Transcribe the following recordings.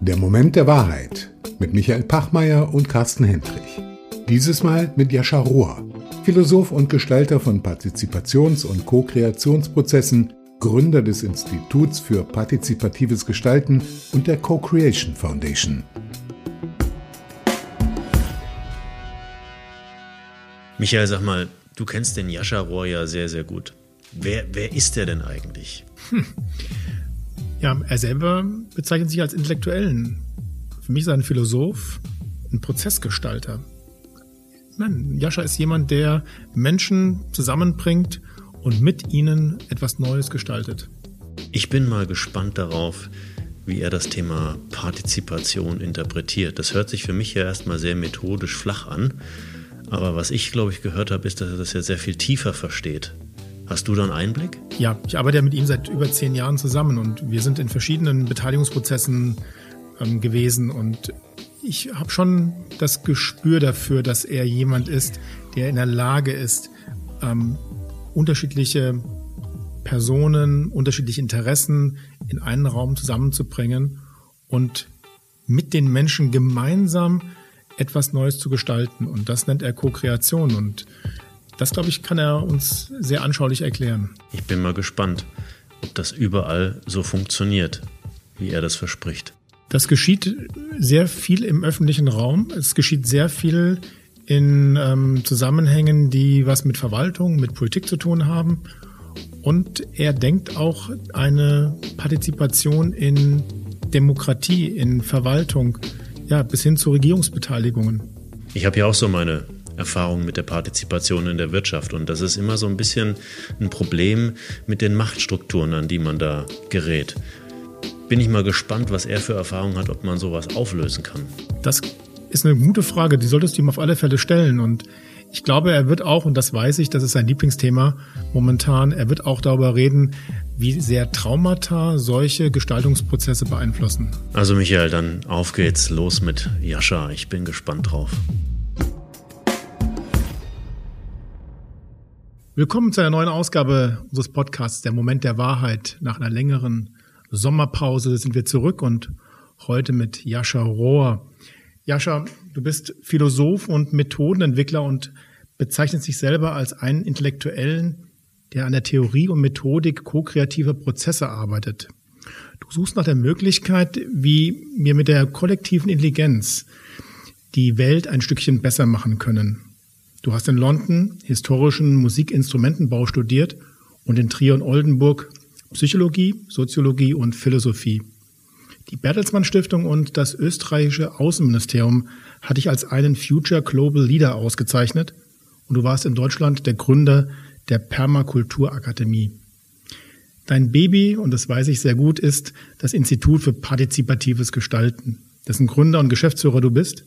Der Moment der Wahrheit mit Michael Pachmeier und Carsten Hendrich. Dieses Mal mit Jascha Rohr, Philosoph und Gestalter von Partizipations- und Co-Kreationsprozessen, Gründer des Instituts für partizipatives Gestalten und der Co-Creation Foundation. Michael, sag mal, du kennst den Jascha Rohr ja sehr, sehr gut. Wer, wer ist der denn eigentlich? Hm. Ja, er selber bezeichnet sich als Intellektuellen. Für mich ist er ein Philosoph, ein Prozessgestalter. Nein, Jascha ist jemand, der Menschen zusammenbringt und mit ihnen etwas Neues gestaltet. Ich bin mal gespannt darauf, wie er das Thema Partizipation interpretiert. Das hört sich für mich ja erstmal sehr methodisch flach an. Aber was ich, glaube ich, gehört habe, ist, dass er das ja sehr viel tiefer versteht. Hast du da einen Einblick? Ja, ich arbeite ja mit ihm seit über zehn Jahren zusammen und wir sind in verschiedenen Beteiligungsprozessen ähm, gewesen und ich habe schon das Gespür dafür, dass er jemand ist, der in der Lage ist, ähm, unterschiedliche Personen, unterschiedliche Interessen in einen Raum zusammenzubringen und mit den Menschen gemeinsam etwas Neues zu gestalten. Und das nennt er Co-Kreation. Und das, glaube ich, kann er uns sehr anschaulich erklären. Ich bin mal gespannt, ob das überall so funktioniert, wie er das verspricht. Das geschieht sehr viel im öffentlichen Raum. Es geschieht sehr viel in ähm, Zusammenhängen, die was mit Verwaltung, mit Politik zu tun haben. Und er denkt auch eine Partizipation in Demokratie, in Verwaltung, ja, bis hin zu Regierungsbeteiligungen. Ich habe ja auch so meine Erfahrungen mit der Partizipation in der Wirtschaft und das ist immer so ein bisschen ein Problem mit den Machtstrukturen, an die man da gerät bin ich mal gespannt, was er für Erfahrungen hat, ob man sowas auflösen kann. Das ist eine gute Frage, die solltest du ihm auf alle Fälle stellen. Und ich glaube, er wird auch, und das weiß ich, das ist sein Lieblingsthema momentan, er wird auch darüber reden, wie sehr Traumata solche Gestaltungsprozesse beeinflussen. Also Michael, dann auf geht's, los mit Jascha. Ich bin gespannt drauf. Willkommen zu einer neuen Ausgabe unseres Podcasts Der Moment der Wahrheit nach einer längeren Sommerpause sind wir zurück und heute mit Jascha Rohr. Jascha, du bist Philosoph und Methodenentwickler und bezeichnest dich selber als einen Intellektuellen, der an der Theorie und Methodik ko-kreativer Prozesse arbeitet. Du suchst nach der Möglichkeit, wie wir mit der kollektiven Intelligenz die Welt ein Stückchen besser machen können. Du hast in London historischen Musikinstrumentenbau studiert und in Trier und Oldenburg Psychologie, Soziologie und Philosophie. Die Bertelsmann Stiftung und das österreichische Außenministerium hat dich als einen Future Global Leader ausgezeichnet und du warst in Deutschland der Gründer der Permakulturakademie. Dein Baby, und das weiß ich sehr gut, ist das Institut für partizipatives Gestalten, dessen Gründer und Geschäftsführer du bist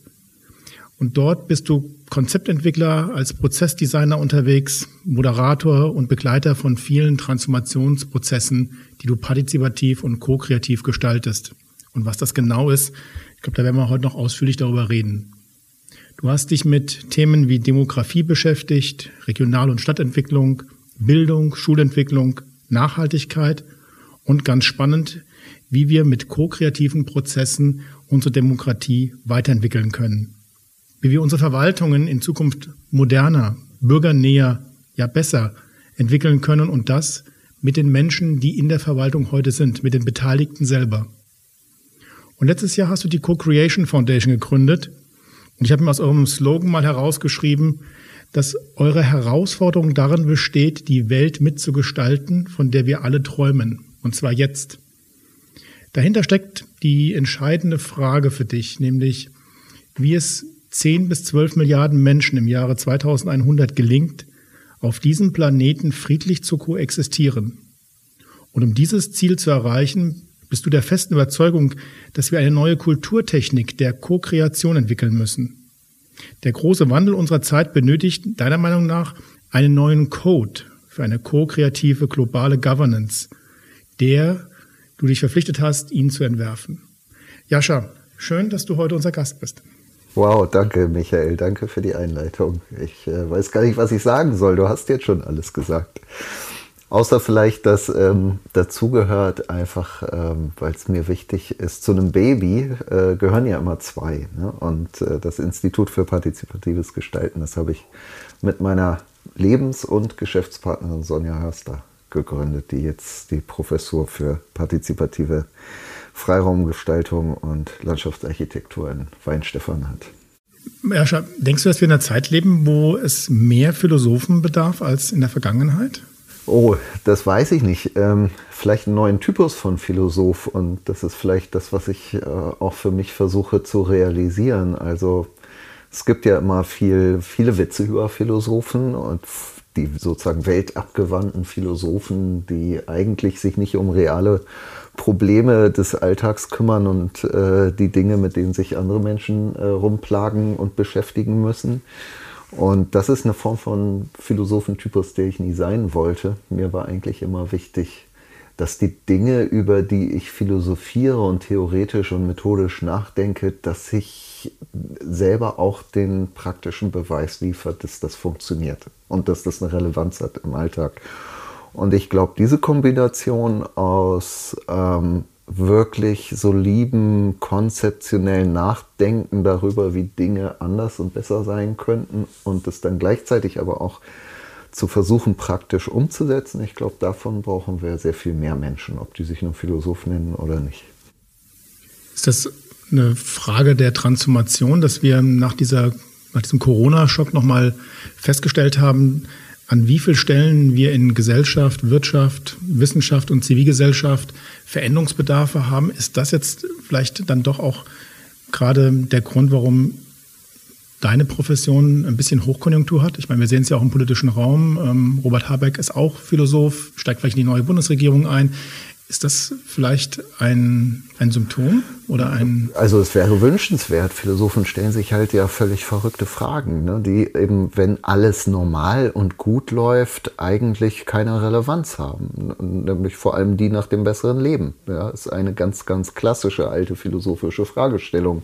und dort bist du Konzeptentwickler, als Prozessdesigner unterwegs, Moderator und Begleiter von vielen Transformationsprozessen, die du partizipativ und ko-kreativ gestaltest. Und was das genau ist, ich glaube, da werden wir heute noch ausführlich darüber reden. Du hast dich mit Themen wie Demografie beschäftigt, Regional- und Stadtentwicklung, Bildung, Schulentwicklung, Nachhaltigkeit und ganz spannend, wie wir mit ko-kreativen Prozessen unsere Demokratie weiterentwickeln können wie wir unsere Verwaltungen in Zukunft moderner, bürgernäher, ja besser entwickeln können und das mit den Menschen, die in der Verwaltung heute sind, mit den Beteiligten selber. Und letztes Jahr hast du die Co-Creation Foundation gegründet und ich habe mir aus eurem Slogan mal herausgeschrieben, dass eure Herausforderung darin besteht, die Welt mitzugestalten, von der wir alle träumen, und zwar jetzt. Dahinter steckt die entscheidende Frage für dich, nämlich wie es 10 bis 12 Milliarden Menschen im Jahre 2100 gelingt, auf diesem Planeten friedlich zu koexistieren. Und um dieses Ziel zu erreichen, bist du der festen Überzeugung, dass wir eine neue Kulturtechnik der Co-Kreation entwickeln müssen. Der große Wandel unserer Zeit benötigt deiner Meinung nach einen neuen Code für eine ko-kreative globale Governance, der du dich verpflichtet hast, ihn zu entwerfen. Jascha, schön, dass du heute unser Gast bist. Wow, danke Michael, danke für die Einleitung. Ich äh, weiß gar nicht, was ich sagen soll. Du hast jetzt schon alles gesagt. Außer vielleicht, dass ähm, dazugehört, einfach, ähm, weil es mir wichtig ist, zu einem Baby äh, gehören ja immer zwei. Ne? Und äh, das Institut für partizipatives Gestalten, das habe ich mit meiner Lebens- und Geschäftspartnerin Sonja Hörster gegründet, die jetzt die Professur für partizipative Freiraumgestaltung und Landschaftsarchitektur in Weinstefan hat. Erscha, denkst du, dass wir in einer Zeit leben, wo es mehr Philosophen bedarf als in der Vergangenheit? Oh, das weiß ich nicht. Ähm, vielleicht einen neuen Typus von Philosoph und das ist vielleicht das, was ich äh, auch für mich versuche zu realisieren. Also es gibt ja immer viel, viele Witze über Philosophen und die sozusagen weltabgewandten Philosophen, die eigentlich sich nicht um reale Probleme des Alltags kümmern und äh, die Dinge, mit denen sich andere Menschen äh, rumplagen und beschäftigen müssen. Und das ist eine Form von Philosophentypus, der ich nie sein wollte. Mir war eigentlich immer wichtig, dass die Dinge, über die ich philosophiere und theoretisch und methodisch nachdenke, dass ich selber auch den praktischen Beweis liefert, dass das funktioniert und dass das eine Relevanz hat im Alltag. Und ich glaube, diese Kombination aus ähm, wirklich soliden, konzeptionellen Nachdenken darüber, wie Dinge anders und besser sein könnten und es dann gleichzeitig aber auch zu versuchen, praktisch umzusetzen. Ich glaube, davon brauchen wir sehr viel mehr Menschen, ob die sich nur Philosoph nennen oder nicht. Ist das eine Frage der Transformation, dass wir nach, dieser, nach diesem Corona-Schock nochmal festgestellt haben, an wie vielen Stellen wir in Gesellschaft, Wirtschaft, Wissenschaft und Zivilgesellschaft Veränderungsbedarfe haben, ist das jetzt vielleicht dann doch auch gerade der Grund, warum deine Profession ein bisschen Hochkonjunktur hat? Ich meine, wir sehen es ja auch im politischen Raum. Ähm, Robert Habeck ist auch Philosoph, steigt vielleicht in die neue Bundesregierung ein. Ist das vielleicht ein, ein Symptom oder ein. Also, es wäre wünschenswert. Philosophen stellen sich halt ja völlig verrückte Fragen, ne? die eben, wenn alles normal und gut läuft, eigentlich keine Relevanz haben. Nämlich vor allem die nach dem besseren Leben. Ja, ist eine ganz, ganz klassische alte philosophische Fragestellung.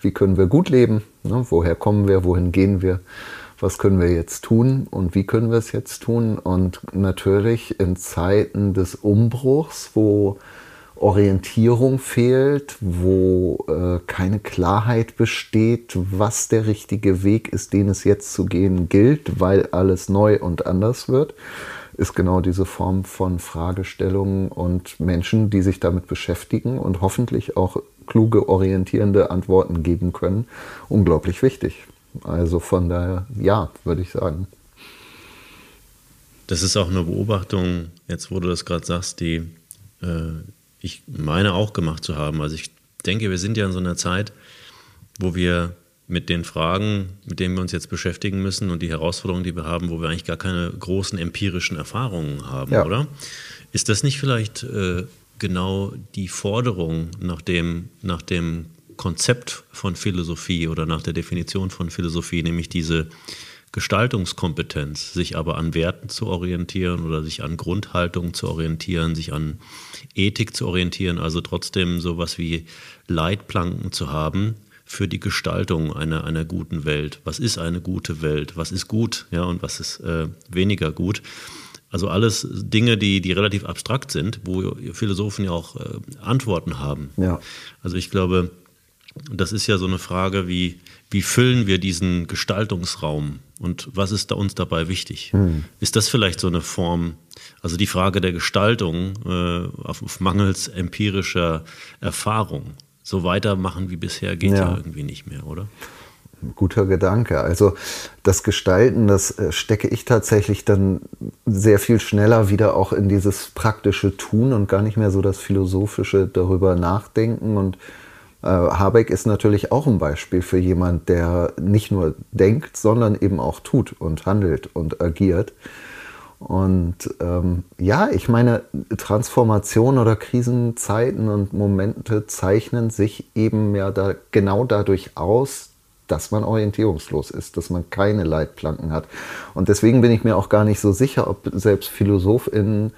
Wie können wir gut leben? Ne? Woher kommen wir? Wohin gehen wir? Was können wir jetzt tun und wie können wir es jetzt tun. Und natürlich in Zeiten des Umbruchs, wo Orientierung fehlt, wo äh, keine Klarheit besteht, was der richtige Weg ist, den es jetzt zu gehen gilt, weil alles neu und anders wird, ist genau diese Form von Fragestellungen und Menschen, die sich damit beschäftigen und hoffentlich auch kluge, orientierende Antworten geben können, unglaublich wichtig. Also von daher, ja, würde ich sagen. Das ist auch eine Beobachtung, jetzt wo du das gerade sagst, die äh, ich meine auch gemacht zu haben. Also ich denke, wir sind ja in so einer Zeit, wo wir mit den Fragen, mit denen wir uns jetzt beschäftigen müssen und die Herausforderungen, die wir haben, wo wir eigentlich gar keine großen empirischen Erfahrungen haben, ja. oder? Ist das nicht vielleicht äh, genau die Forderung nach dem, nach dem Konzept von Philosophie oder nach der Definition von Philosophie, nämlich diese Gestaltungskompetenz, sich aber an Werten zu orientieren oder sich an Grundhaltungen zu orientieren, sich an Ethik zu orientieren, also trotzdem sowas wie Leitplanken zu haben für die Gestaltung einer, einer guten Welt. Was ist eine gute Welt? Was ist gut ja, und was ist äh, weniger gut? Also alles Dinge, die, die relativ abstrakt sind, wo Philosophen ja auch äh, Antworten haben. Ja. Also ich glaube, das ist ja so eine Frage, wie, wie füllen wir diesen Gestaltungsraum und was ist da uns dabei wichtig? Hm. Ist das vielleicht so eine Form, also die Frage der Gestaltung äh, auf, auf, mangels empirischer Erfahrung? So weitermachen wie bisher geht ja. ja irgendwie nicht mehr, oder? guter Gedanke. Also das Gestalten, das äh, stecke ich tatsächlich dann sehr viel schneller wieder auch in dieses praktische Tun und gar nicht mehr so das philosophische darüber nachdenken und Habeck ist natürlich auch ein Beispiel für jemand, der nicht nur denkt, sondern eben auch tut und handelt und agiert. Und ähm, ja, ich meine, Transformation oder Krisenzeiten und Momente zeichnen sich eben ja da genau dadurch aus, dass man orientierungslos ist, dass man keine Leitplanken hat. Und deswegen bin ich mir auch gar nicht so sicher, ob selbst PhilosophInnen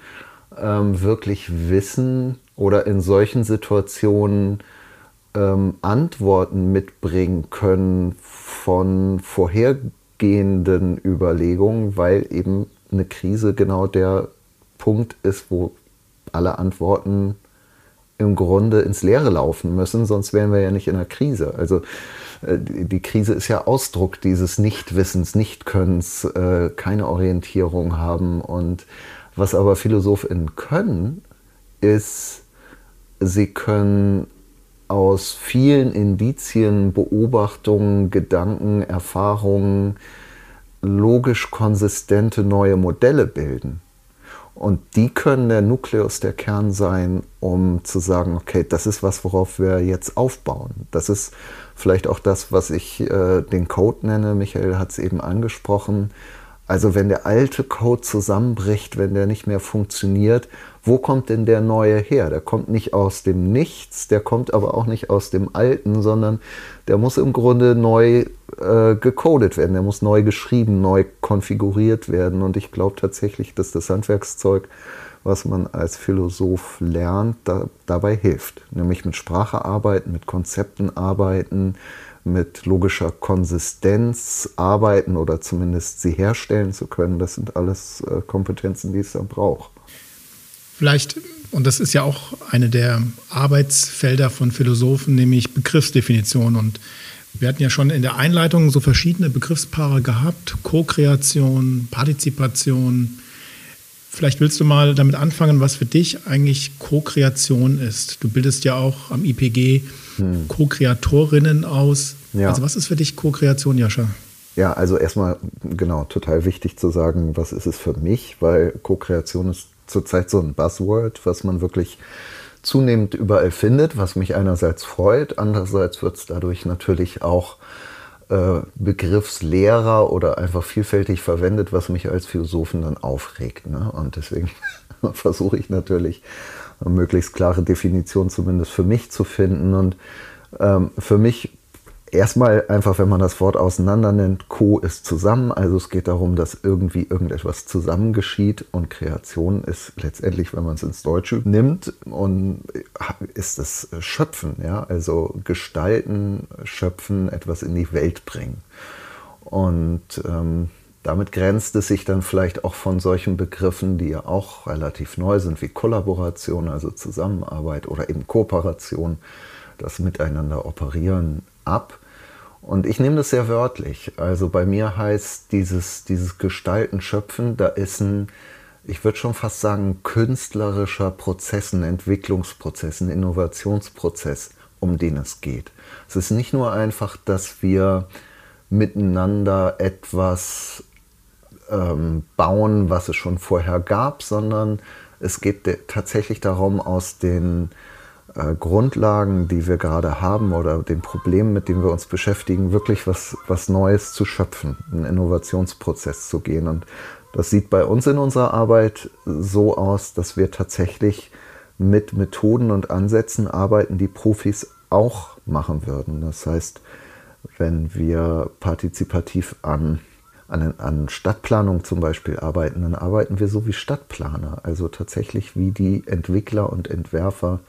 ähm, wirklich wissen oder in solchen Situationen ähm, Antworten mitbringen können von vorhergehenden Überlegungen, weil eben eine Krise genau der Punkt ist, wo alle Antworten im Grunde ins Leere laufen müssen, sonst wären wir ja nicht in einer Krise. Also äh, die Krise ist ja Ausdruck dieses Nichtwissens, Nichtkönnens, äh, keine Orientierung haben. Und was aber PhilosophInnen können, ist, sie können aus vielen Indizien, Beobachtungen, Gedanken, Erfahrungen logisch konsistente neue Modelle bilden. Und die können der Nukleus, der Kern sein, um zu sagen, okay, das ist was, worauf wir jetzt aufbauen. Das ist vielleicht auch das, was ich äh, den Code nenne. Michael hat es eben angesprochen. Also wenn der alte Code zusammenbricht, wenn der nicht mehr funktioniert, wo kommt denn der neue her? Der kommt nicht aus dem Nichts, der kommt aber auch nicht aus dem Alten, sondern der muss im Grunde neu äh, gecodet werden, der muss neu geschrieben, neu konfiguriert werden. Und ich glaube tatsächlich, dass das Handwerkszeug, was man als Philosoph lernt, da, dabei hilft. Nämlich mit Sprache arbeiten, mit Konzepten arbeiten, mit logischer Konsistenz arbeiten oder zumindest sie herstellen zu können, das sind alles äh, Kompetenzen, die es dann braucht. Vielleicht, und das ist ja auch eine der Arbeitsfelder von Philosophen, nämlich Begriffsdefinition. Und wir hatten ja schon in der Einleitung so verschiedene Begriffspaare gehabt, Co-Kreation, Partizipation. Vielleicht willst du mal damit anfangen, was für dich eigentlich Co-Kreation ist. Du bildest ja auch am IPG hm. Co-Kreatorinnen aus. Ja. Also was ist für dich Co-Kreation, Jascha? Ja, also erstmal genau, total wichtig zu sagen, was ist es für mich, weil Co-Kreation ist zurzeit so ein Buzzword, was man wirklich zunehmend überall findet, was mich einerseits freut, andererseits wird es dadurch natürlich auch äh, begriffsleerer oder einfach vielfältig verwendet, was mich als Philosophen dann aufregt. Ne? Und deswegen versuche ich natürlich eine möglichst klare Definition zumindest für mich zu finden. Und ähm, für mich erstmal einfach, wenn man das Wort auseinander nennt, Co ist zusammen. Also es geht darum, dass irgendwie irgendetwas zusammen geschieht und Kreation ist letztendlich, wenn man es ins Deutsche nimmt, und ist das Schöpfen, ja, also gestalten, schöpfen, etwas in die Welt bringen. Und ähm, damit grenzt es sich dann vielleicht auch von solchen Begriffen, die ja auch relativ neu sind, wie Kollaboration, also Zusammenarbeit oder eben Kooperation, das Miteinander operieren ab. Und ich nehme das sehr wörtlich. Also bei mir heißt dieses, dieses Gestalten, Schöpfen, da ist ein, ich würde schon fast sagen, künstlerischer Prozess, ein Entwicklungsprozess, ein Innovationsprozess, um den es geht. Es ist nicht nur einfach, dass wir miteinander etwas ähm, bauen, was es schon vorher gab, sondern es geht tatsächlich darum, aus den äh, Grundlagen, die wir gerade haben oder den Problemen, mit denen wir uns beschäftigen, wirklich was, was Neues zu schöpfen, einen Innovationsprozess zu gehen. Und das sieht bei uns in unserer Arbeit so aus, dass wir tatsächlich mit Methoden und Ansätzen arbeiten, die Profis auch machen würden. Das heißt, wenn wir partizipativ an, an, an Stadtplanung zum Beispiel arbeiten, dann arbeiten wir so wie Stadtplaner, also tatsächlich wie die Entwickler und Entwerfer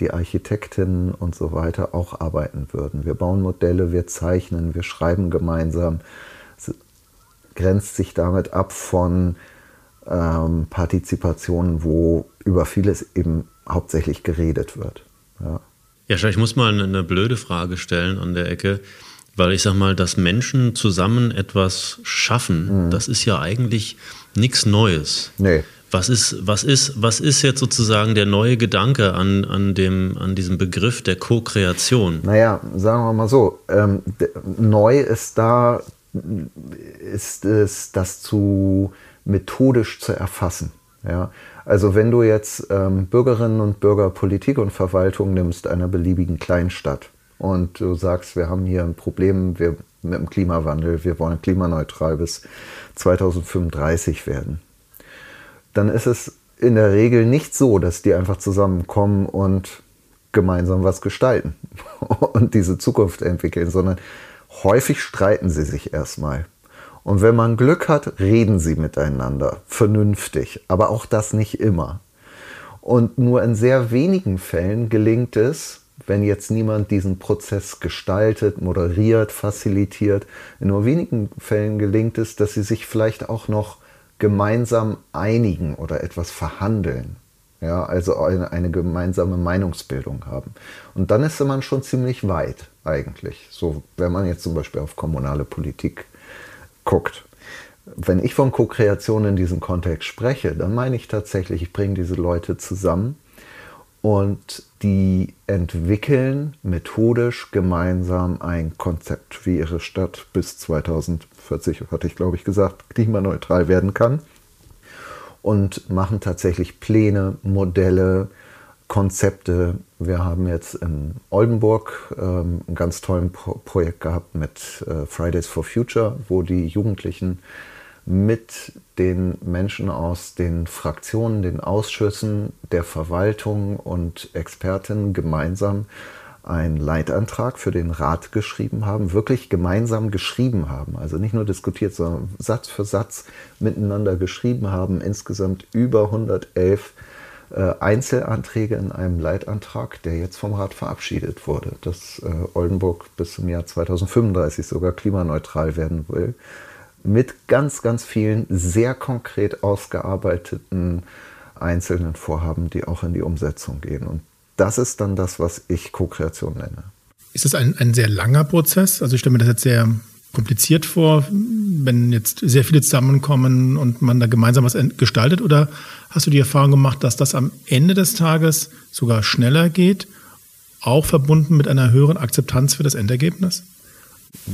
die Architektinnen und so weiter auch arbeiten würden. Wir bauen Modelle, wir zeichnen, wir schreiben gemeinsam. Es grenzt sich damit ab von ähm, Partizipationen, wo über vieles eben hauptsächlich geredet wird. Ja. Ja, ich muss mal eine blöde Frage stellen an der Ecke, weil ich sag mal, dass Menschen zusammen etwas schaffen, mhm. das ist ja eigentlich nichts Neues. Nee. Was ist, was ist, was ist jetzt sozusagen der neue Gedanke an, an, dem, an diesem Begriff der Co-Kreation? Naja, sagen wir mal so, ähm, neu ist da, ist es, das zu methodisch zu erfassen. Ja? Also wenn du jetzt ähm, Bürgerinnen und Bürger, Politik und Verwaltung nimmst einer beliebigen Kleinstadt und du sagst, wir haben hier ein Problem wir, mit dem Klimawandel, wir wollen klimaneutral bis 2035 werden dann ist es in der Regel nicht so, dass die einfach zusammenkommen und gemeinsam was gestalten und diese Zukunft entwickeln, sondern häufig streiten sie sich erstmal. Und wenn man Glück hat, reden sie miteinander, vernünftig, aber auch das nicht immer. Und nur in sehr wenigen Fällen gelingt es, wenn jetzt niemand diesen Prozess gestaltet, moderiert, facilitiert, in nur wenigen Fällen gelingt es, dass sie sich vielleicht auch noch gemeinsam einigen oder etwas verhandeln. Ja, also eine, eine gemeinsame Meinungsbildung haben. Und dann ist man schon ziemlich weit eigentlich. So, wenn man jetzt zum Beispiel auf kommunale Politik guckt. Wenn ich von Co-Kreation in diesem Kontext spreche, dann meine ich tatsächlich, ich bringe diese Leute zusammen und die entwickeln methodisch gemeinsam ein Konzept, wie ihre Stadt bis 2040, hatte ich glaube ich gesagt, klimaneutral werden kann und machen tatsächlich Pläne, Modelle, Konzepte. Wir haben jetzt in Oldenburg ähm, ein ganz tolles Pro Projekt gehabt mit äh, Fridays for Future, wo die Jugendlichen mit den Menschen aus den Fraktionen, den Ausschüssen, der Verwaltung und Experten gemeinsam einen Leitantrag für den Rat geschrieben haben, wirklich gemeinsam geschrieben haben, also nicht nur diskutiert, sondern Satz für Satz miteinander geschrieben haben, insgesamt über 111 äh, Einzelanträge in einem Leitantrag, der jetzt vom Rat verabschiedet wurde, dass äh, Oldenburg bis zum Jahr 2035 sogar klimaneutral werden will, mit ganz, ganz vielen sehr konkret ausgearbeiteten einzelnen Vorhaben, die auch in die Umsetzung gehen. Und das ist dann das, was ich Co-Kreation nenne. Ist das ein, ein sehr langer Prozess? Also ich stelle mir das jetzt sehr kompliziert vor, wenn jetzt sehr viele zusammenkommen und man da gemeinsam was gestaltet? Oder hast du die Erfahrung gemacht, dass das am Ende des Tages sogar schneller geht, auch verbunden mit einer höheren Akzeptanz für das Endergebnis?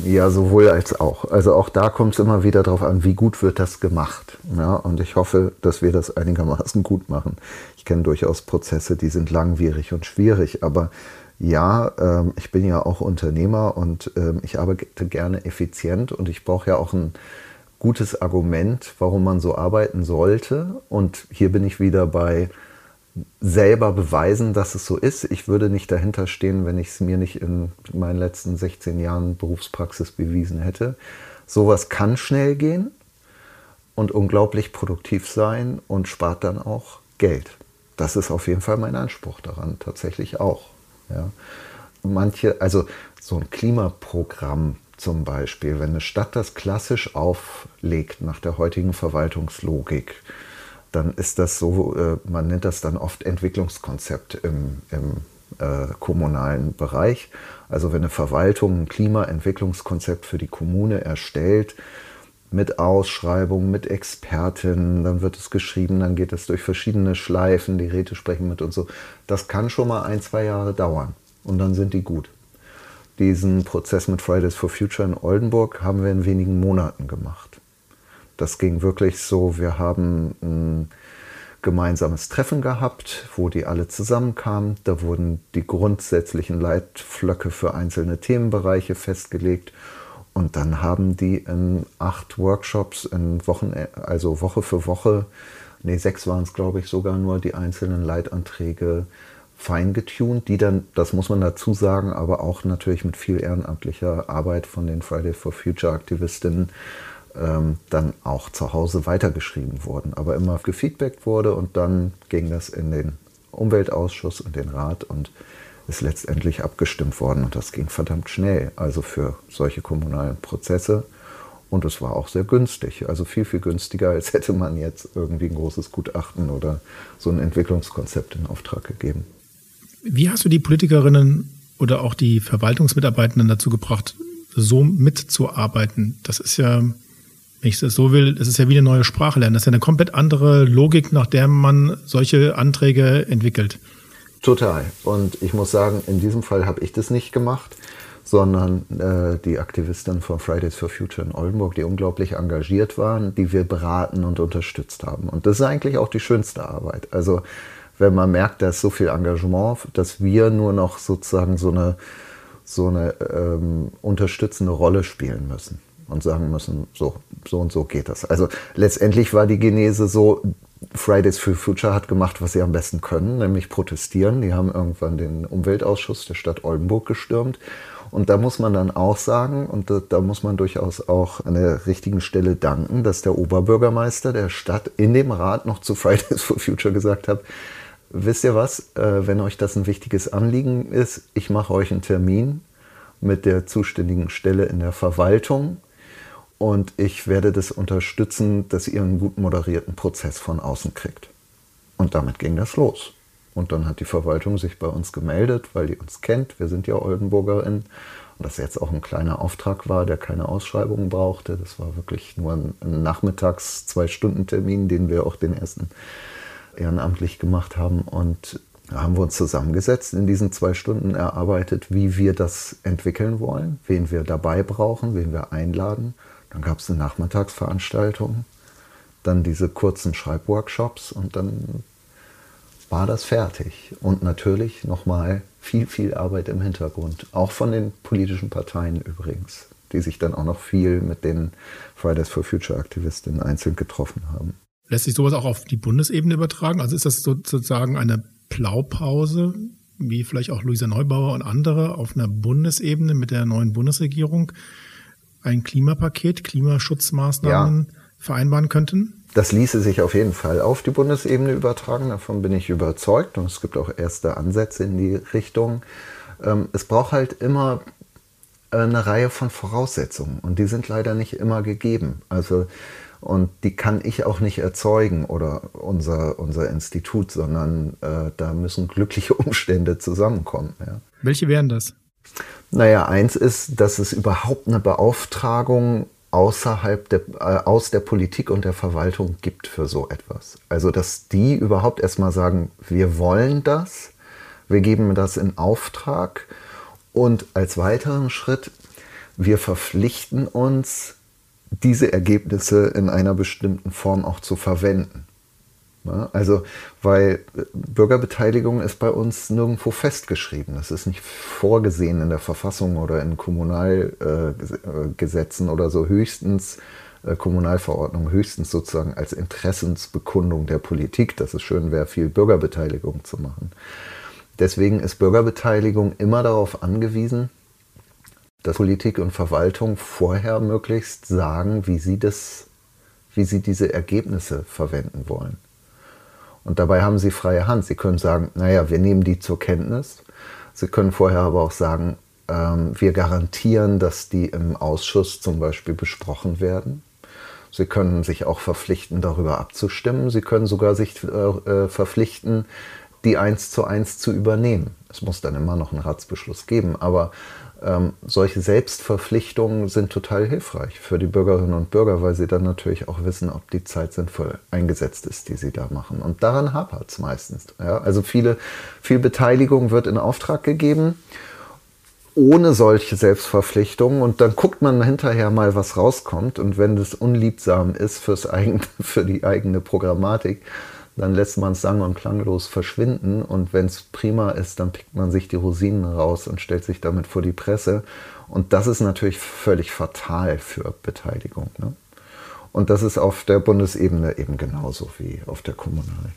Ja, sowohl als auch. Also auch da kommt es immer wieder darauf an, wie gut wird das gemacht. Ja, und ich hoffe, dass wir das einigermaßen gut machen. Ich kenne durchaus Prozesse, die sind langwierig und schwierig, aber ja, ähm, ich bin ja auch Unternehmer und ähm, ich arbeite gerne effizient und ich brauche ja auch ein gutes Argument, warum man so arbeiten sollte. Und hier bin ich wieder bei selber beweisen, dass es so ist. Ich würde nicht dahinter stehen, wenn ich es mir nicht in meinen letzten 16 Jahren Berufspraxis bewiesen hätte. Sowas kann schnell gehen und unglaublich produktiv sein und spart dann auch Geld. Das ist auf jeden Fall mein Anspruch daran, tatsächlich auch. Ja. Manche, also so ein Klimaprogramm zum Beispiel, wenn eine Stadt das klassisch auflegt nach der heutigen Verwaltungslogik, dann ist das so, äh, man nennt das dann oft Entwicklungskonzept im, im äh, kommunalen Bereich. Also wenn eine Verwaltung ein Klimaentwicklungskonzept für die Kommune erstellt, mit Ausschreibungen, mit Experten, dann wird es geschrieben, dann geht es durch verschiedene Schleifen, die Räte sprechen mit und so. Das kann schon mal ein, zwei Jahre dauern und dann sind die gut. Diesen Prozess mit Fridays for Future in Oldenburg haben wir in wenigen Monaten gemacht. Das ging wirklich so, wir haben ein gemeinsames Treffen gehabt, wo die alle zusammenkamen. Da wurden die grundsätzlichen Leitflöcke für einzelne Themenbereiche festgelegt. Und dann haben die in acht Workshops in Wochen, also Woche für Woche, nee, sechs waren es, glaube ich, sogar nur, die einzelnen Leitanträge feingetunt, die dann, das muss man dazu sagen, aber auch natürlich mit viel ehrenamtlicher Arbeit von den Friday for Future Aktivistinnen ähm, dann auch zu Hause weitergeschrieben wurden, aber immer gefeedbackt wurde und dann ging das in den Umweltausschuss und den Rat und ist letztendlich abgestimmt worden und das ging verdammt schnell, also für solche kommunalen Prozesse. Und es war auch sehr günstig, also viel, viel günstiger, als hätte man jetzt irgendwie ein großes Gutachten oder so ein Entwicklungskonzept in Auftrag gegeben. Wie hast du die Politikerinnen oder auch die Verwaltungsmitarbeitenden dazu gebracht, so mitzuarbeiten? Das ist ja wenn ich das so will, das ist ja wie eine neue Sprache lernen. Das ist ja eine komplett andere Logik, nach der man solche Anträge entwickelt. Total. Und ich muss sagen, in diesem Fall habe ich das nicht gemacht, sondern äh, die Aktivisten von Fridays for Future in Oldenburg, die unglaublich engagiert waren, die wir beraten und unterstützt haben. Und das ist eigentlich auch die schönste Arbeit. Also wenn man merkt, da ist so viel Engagement, dass wir nur noch sozusagen so eine, so eine ähm, unterstützende Rolle spielen müssen und sagen müssen, so, so und so geht das. Also letztendlich war die Genese so, Fridays for Future hat gemacht, was sie am besten können, nämlich protestieren. Die haben irgendwann den Umweltausschuss der Stadt Oldenburg gestürmt. Und da muss man dann auch sagen, und da, da, muss man durchaus auch an der richtigen Stelle danken, dass der Oberbürgermeister der Stadt in dem Rat noch zu Fridays for Future gesagt hat, wisst ihr was, äh, wenn euch das ein wichtiges Anliegen ist, ich mache euch einen Termin mit der zuständigen Stelle in der Verwaltung und ich werde das unterstützen, dass ihr einen gut moderierten Prozess von außen kriegt. Und damit ging das los. Und dann hat die Verwaltung sich bei uns gemeldet, weil die uns kennt. Wir sind ja Oldenburgerin. Und das jetzt auch ein kleiner Auftrag war, der keine Ausschreibung brauchte. Das war wirklich nur ein, ein Nachmittags-, Zwei-Stunden-Termin, den wir auch den ersten ehrenamtlich gemacht haben. Und da haben wir uns zusammengesetzt, in diesen zwei Stunden erarbeitet, wie wir das entwickeln wollen, wen wir dabei brauchen, wen wir einladen. Dann gab es eine Nachmittagsveranstaltung, dann diese kurzen Schreibworkshops und dann war das fertig. Und natürlich nochmal viel, viel Arbeit im Hintergrund, auch von den politischen Parteien übrigens, die sich dann auch noch viel mit den Fridays for Future Aktivistinnen einzeln getroffen haben. Lässt sich sowas auch auf die Bundesebene übertragen? Also ist das sozusagen eine Blaupause, wie vielleicht auch Luisa Neubauer und andere auf einer Bundesebene mit der neuen Bundesregierung ein Klimapaket, Klimaschutzmaßnahmen ja. vereinbaren könnten? Das ließe sich auf jeden Fall auf die Bundesebene übertragen, davon bin ich überzeugt und es gibt auch erste Ansätze in die Richtung. Ähm, es braucht halt immer äh, eine Reihe von Voraussetzungen und die sind leider nicht immer gegeben. Also und die kann ich auch nicht erzeugen oder unser, unser Institut, sondern äh, da müssen glückliche Umstände zusammenkommen. Ja. Welche wären das? Naja, eins ist, dass es überhaupt eine Beauftragung außerhalb der, äh, aus der Politik und der Verwaltung gibt für so etwas. Also, dass die überhaupt erstmal sagen, wir wollen das, wir geben das in Auftrag und als weiteren Schritt, wir verpflichten uns, diese Ergebnisse in einer bestimmten Form auch zu verwenden. Also, weil äh, Bürgerbeteiligung ist bei uns nirgendwo festgeschrieben. Das ist nicht vorgesehen in der Verfassung oder in Kommunalgesetzen oder so. Höchstens äh, Kommunalverordnung, höchstens sozusagen als Interessensbekundung der Politik, dass es schön wäre, viel Bürgerbeteiligung zu machen. Deswegen ist Bürgerbeteiligung immer darauf angewiesen, dass Politik und Verwaltung vorher möglichst sagen, wie sie das, wie sie diese Ergebnisse verwenden wollen. Und dabei haben sie freie Hand. Sie können sagen, naja, wir nehmen die zur Kenntnis. Sie können vorher aber auch sagen, ähm, wir garantieren, dass die im Ausschuss zum Beispiel besprochen werden. Sie können sich auch verpflichten, darüber abzustimmen. Sie können sogar sich äh, äh verpflichten, die eins zu eins zu übernehmen. Es muss dann immer noch einen Ratsbeschluss geben, aber ähm, solche Selbstverpflichtungen sind total hilfreich für die Bürgerinnen und Bürger, weil sie dann natürlich auch wissen, ob die Zeit sinnvoll eingesetzt ist, die sie da machen. Und daran hapert es meistens. Ja? Also viele, viel Beteiligung wird in Auftrag gegeben ohne solche Selbstverpflichtungen und dann guckt man hinterher mal, was rauskommt. Und wenn das unliebsam ist fürs eigene, für die eigene Programmatik, dann lässt man es sang- und klanglos verschwinden und wenn es prima ist, dann pickt man sich die Rosinen raus und stellt sich damit vor die Presse. Und das ist natürlich völlig fatal für Beteiligung. Ne? Und das ist auf der Bundesebene eben genauso wie auf der kommunalen.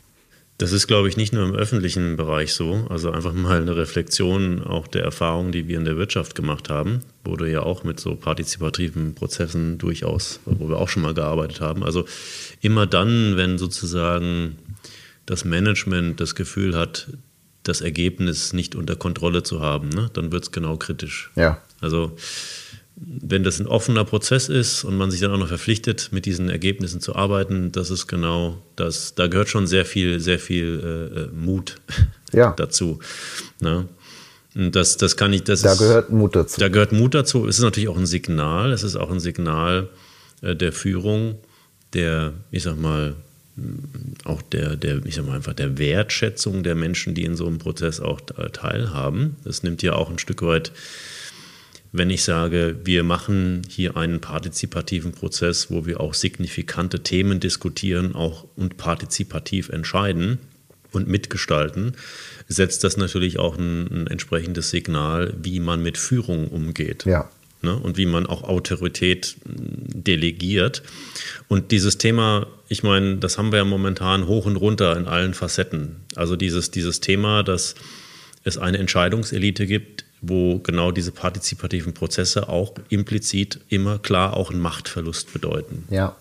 Das ist, glaube ich, nicht nur im öffentlichen Bereich so. Also einfach mal eine Reflexion auch der Erfahrungen, die wir in der Wirtschaft gemacht haben, wo du ja auch mit so partizipativen Prozessen durchaus, wo wir auch schon mal gearbeitet haben. Also immer dann, wenn sozusagen das Management das Gefühl hat, das Ergebnis nicht unter Kontrolle zu haben, ne, dann wird es genau kritisch. Ja. Also wenn das ein offener Prozess ist und man sich dann auch noch verpflichtet, mit diesen Ergebnissen zu arbeiten, das ist genau das. Da gehört schon sehr viel, sehr viel äh, äh Mut ja. dazu. Ne? Das, das kann ich, das da ist, gehört Mut dazu. Da gehört Mut dazu. Es ist natürlich auch ein Signal. Es ist auch ein Signal äh, der Führung, der, ich sag mal, auch der, der, ich sag mal einfach der Wertschätzung der Menschen, die in so einem Prozess auch teilhaben. Das nimmt ja auch ein Stück weit, wenn ich sage, wir machen hier einen partizipativen Prozess, wo wir auch signifikante Themen diskutieren auch und partizipativ entscheiden und mitgestalten, setzt das natürlich auch ein, ein entsprechendes Signal, wie man mit Führung umgeht. Ja ne? und wie man auch Autorität delegiert. Und dieses Thema, ich meine, das haben wir ja momentan hoch und runter in allen Facetten. Also dieses, dieses Thema, dass es eine Entscheidungselite gibt, wo genau diese partizipativen Prozesse auch implizit immer klar auch einen Machtverlust bedeuten. Ja.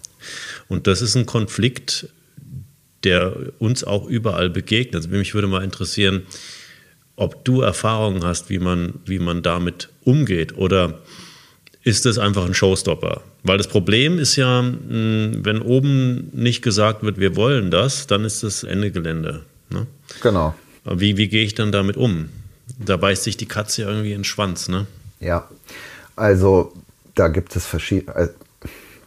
Und das ist ein Konflikt, der uns auch überall begegnet. Also mich würde mal interessieren, ob du Erfahrungen hast, wie man, wie man damit umgeht oder ist es einfach ein Showstopper. Weil das Problem ist ja, wenn oben nicht gesagt wird, wir wollen das, dann ist das Ende Gelände. Ne? Genau. Wie, wie gehe ich dann damit um? Da beißt sich die Katze irgendwie in den Schwanz, ne? Ja, also da gibt es verschiedene. Äh,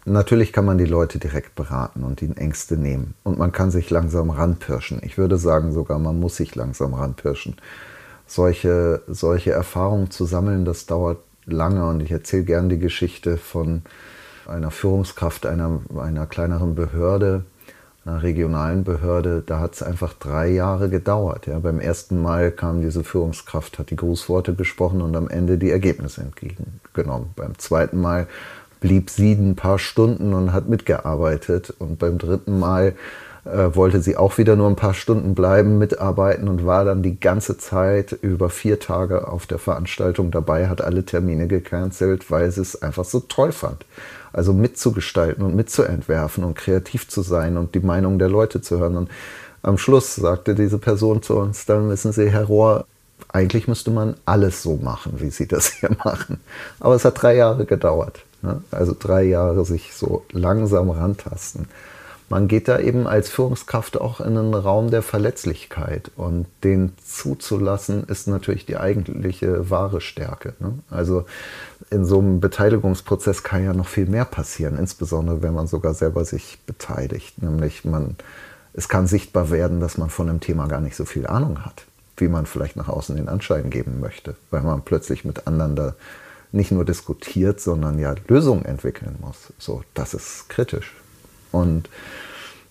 natürlich kann man die Leute direkt beraten und ihnen Ängste nehmen. Und man kann sich langsam ranpirschen. Ich würde sagen sogar, man muss sich langsam ranpirschen. Solche, solche Erfahrungen zu sammeln, das dauert lange und ich erzähle gern die Geschichte von einer Führungskraft einer, einer kleineren Behörde, einer regionalen Behörde, da hat es einfach drei Jahre gedauert. Ja. Beim ersten Mal kam diese Führungskraft, hat die Grußworte gesprochen und am Ende die Ergebnisse entgegengenommen. Beim zweiten Mal blieb sie ein paar Stunden und hat mitgearbeitet. Und beim dritten Mal äh, wollte sie auch wieder nur ein paar Stunden bleiben, mitarbeiten und war dann die ganze Zeit über vier Tage auf der Veranstaltung dabei, hat alle Termine gecancelt, weil sie es einfach so toll fand. Also mitzugestalten und mitzuentwerfen und kreativ zu sein und die Meinung der Leute zu hören. Und am Schluss sagte diese Person zu uns, dann wissen Sie, Herr Rohr, eigentlich müsste man alles so machen, wie Sie das hier machen. Aber es hat drei Jahre gedauert. Ne? Also drei Jahre sich so langsam rantasten man geht da eben als Führungskraft auch in einen Raum der Verletzlichkeit und den zuzulassen ist natürlich die eigentliche wahre Stärke. Ne? Also in so einem Beteiligungsprozess kann ja noch viel mehr passieren, insbesondere wenn man sogar selber sich beteiligt, nämlich man es kann sichtbar werden, dass man von einem Thema gar nicht so viel Ahnung hat, wie man vielleicht nach außen den Anschein geben möchte, weil man plötzlich mit anderen da nicht nur diskutiert, sondern ja Lösungen entwickeln muss. So, das ist kritisch. Und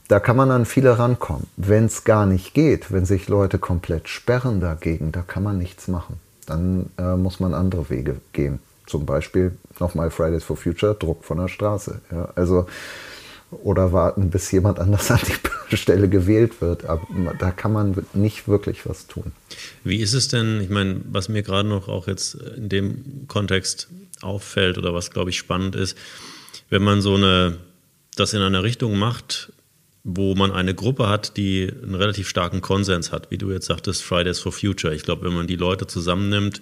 da kann man an viele rankommen. Wenn es gar nicht geht, wenn sich Leute komplett sperren dagegen, da kann man nichts machen. Dann äh, muss man andere Wege gehen. Zum Beispiel nochmal Fridays for Future, Druck von der Straße. Ja, also, oder warten, bis jemand anders an die Stelle gewählt wird. Aber da kann man nicht wirklich was tun. Wie ist es denn, ich meine, was mir gerade noch auch jetzt in dem Kontext auffällt oder was, glaube ich, spannend ist, wenn man so eine das in einer Richtung macht, wo man eine Gruppe hat, die einen relativ starken Konsens hat, wie du jetzt sagtest, Fridays for Future. Ich glaube, wenn man die Leute zusammennimmt,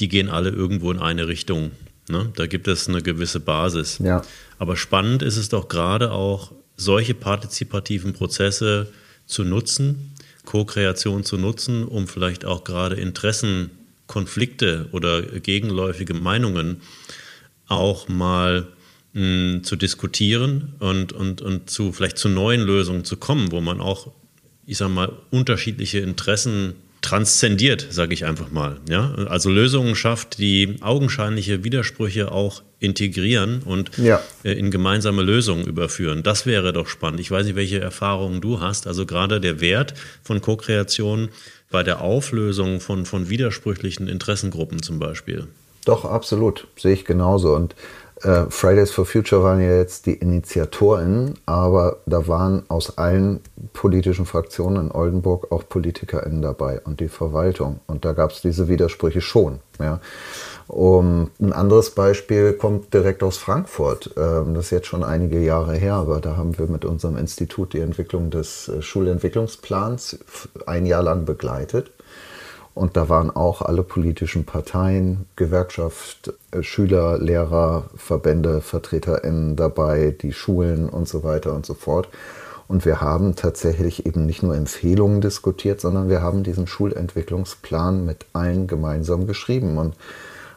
die gehen alle irgendwo in eine Richtung. Ne? Da gibt es eine gewisse Basis. Ja. Aber spannend ist es doch gerade auch, solche partizipativen Prozesse zu nutzen, Co-Kreation zu nutzen, um vielleicht auch gerade Interessenkonflikte oder gegenläufige Meinungen auch mal mh, zu diskutieren und, und, und zu vielleicht zu neuen Lösungen zu kommen, wo man auch, ich sag mal, unterschiedliche Interessen transzendiert, sage ich einfach mal. Ja? Also Lösungen schafft, die augenscheinliche Widersprüche auch integrieren und ja. äh, in gemeinsame Lösungen überführen. Das wäre doch spannend. Ich weiß nicht, welche Erfahrungen du hast. Also gerade der Wert von Co-Kreation bei der Auflösung von, von widersprüchlichen Interessengruppen zum Beispiel. Doch, absolut. Sehe ich genauso. Und Fridays for Future waren ja jetzt die InitiatorInnen, aber da waren aus allen politischen Fraktionen in Oldenburg auch PolitikerInnen dabei und die Verwaltung. Und da gab es diese Widersprüche schon. Ja. Um, ein anderes Beispiel kommt direkt aus Frankfurt. Ähm, das ist jetzt schon einige Jahre her, aber da haben wir mit unserem Institut die Entwicklung des äh, Schulentwicklungsplans ein Jahr lang begleitet. Und da waren auch alle politischen Parteien, Gewerkschaft, äh, Schüler, Lehrer, Verbände, VertreterInnen dabei, die Schulen und so weiter und so fort. Und wir haben tatsächlich eben nicht nur Empfehlungen diskutiert, sondern wir haben diesen Schulentwicklungsplan mit allen gemeinsam geschrieben. Und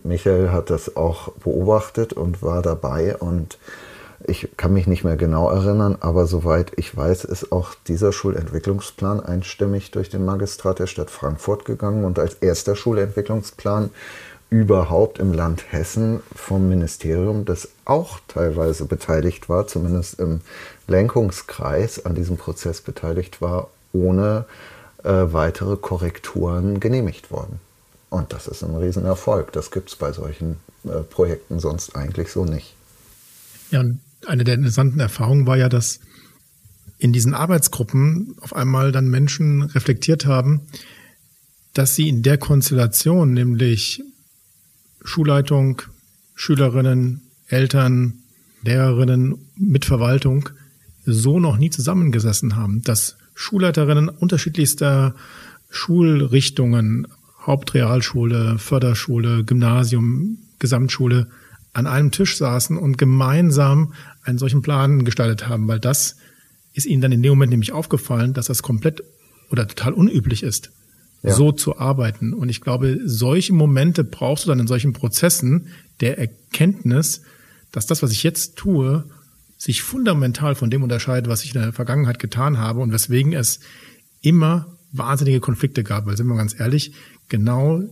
Michael hat das auch beobachtet und war dabei und ich kann mich nicht mehr genau erinnern, aber soweit ich weiß, ist auch dieser Schulentwicklungsplan einstimmig durch den Magistrat der Stadt Frankfurt gegangen und als erster Schulentwicklungsplan überhaupt im Land Hessen vom Ministerium, das auch teilweise beteiligt war, zumindest im Lenkungskreis an diesem Prozess beteiligt war, ohne äh, weitere Korrekturen genehmigt worden. Und das ist ein Riesenerfolg. Das gibt es bei solchen äh, Projekten sonst eigentlich so nicht. Ja, eine der interessanten Erfahrungen war ja, dass in diesen Arbeitsgruppen auf einmal dann Menschen reflektiert haben, dass sie in der Konstellation, nämlich Schulleitung, Schülerinnen, Eltern, Lehrerinnen mit Verwaltung, so noch nie zusammengesessen haben, dass Schulleiterinnen unterschiedlichster Schulrichtungen, Hauptrealschule, Förderschule, Gymnasium, Gesamtschule, an einem Tisch saßen und gemeinsam einen solchen Plan gestaltet haben, weil das ist ihnen dann in dem Moment nämlich aufgefallen, dass das komplett oder total unüblich ist, ja. so zu arbeiten. Und ich glaube, solche Momente brauchst du dann in solchen Prozessen der Erkenntnis, dass das, was ich jetzt tue, sich fundamental von dem unterscheidet, was ich in der Vergangenheit getan habe und weswegen es immer wahnsinnige Konflikte gab. Weil sind wir ganz ehrlich, genau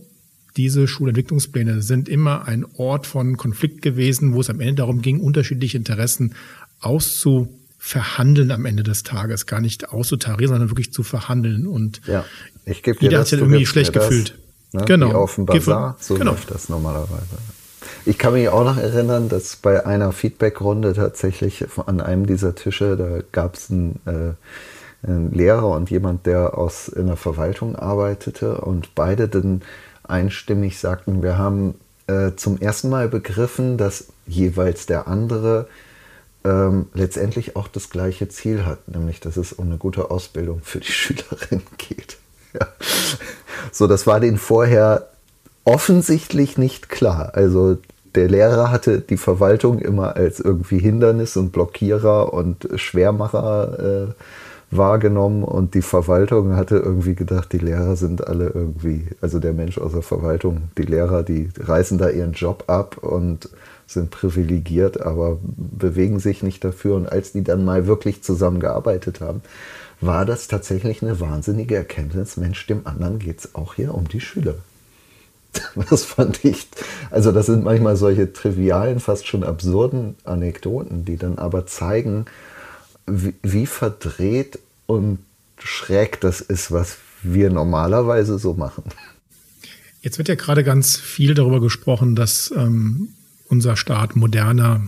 diese Schulentwicklungspläne sind immer ein Ort von Konflikt gewesen, wo es am Ende darum ging, unterschiedliche Interessen auszuverhandeln am Ende des Tages. Gar nicht auszutarieren, sondern wirklich zu verhandeln. Und ja, ich gebe jeder hat sich irgendwie schlecht gefühlt. Das, ne? Genau. Wie auf dem Bazar, so genau. läuft das normalerweise. Ich kann mich auch noch erinnern, dass bei einer Feedbackrunde tatsächlich an einem dieser Tische, da gab es einen, äh, einen, Lehrer und jemand, der aus in der Verwaltung arbeitete und beide dann einstimmig sagten, wir haben äh, zum ersten Mal begriffen, dass jeweils der andere ähm, letztendlich auch das gleiche Ziel hat, nämlich dass es um eine gute Ausbildung für die Schülerin geht. Ja. So, das war denen vorher offensichtlich nicht klar. Also der Lehrer hatte die Verwaltung immer als irgendwie Hindernis und Blockierer und Schwermacher äh, wahrgenommen und die Verwaltung hatte irgendwie gedacht, die Lehrer sind alle irgendwie, also der Mensch aus der Verwaltung, die Lehrer, die reißen da ihren Job ab und sind privilegiert, aber bewegen sich nicht dafür. Und als die dann mal wirklich zusammengearbeitet haben, war das tatsächlich eine wahnsinnige Erkenntnis, Mensch, dem anderen geht es auch hier um die Schüler. Das fand ich, also das sind manchmal solche trivialen, fast schon absurden Anekdoten, die dann aber zeigen, wie, wie verdreht und schräg das ist, was wir normalerweise so machen. Jetzt wird ja gerade ganz viel darüber gesprochen, dass ähm, unser Staat moderner,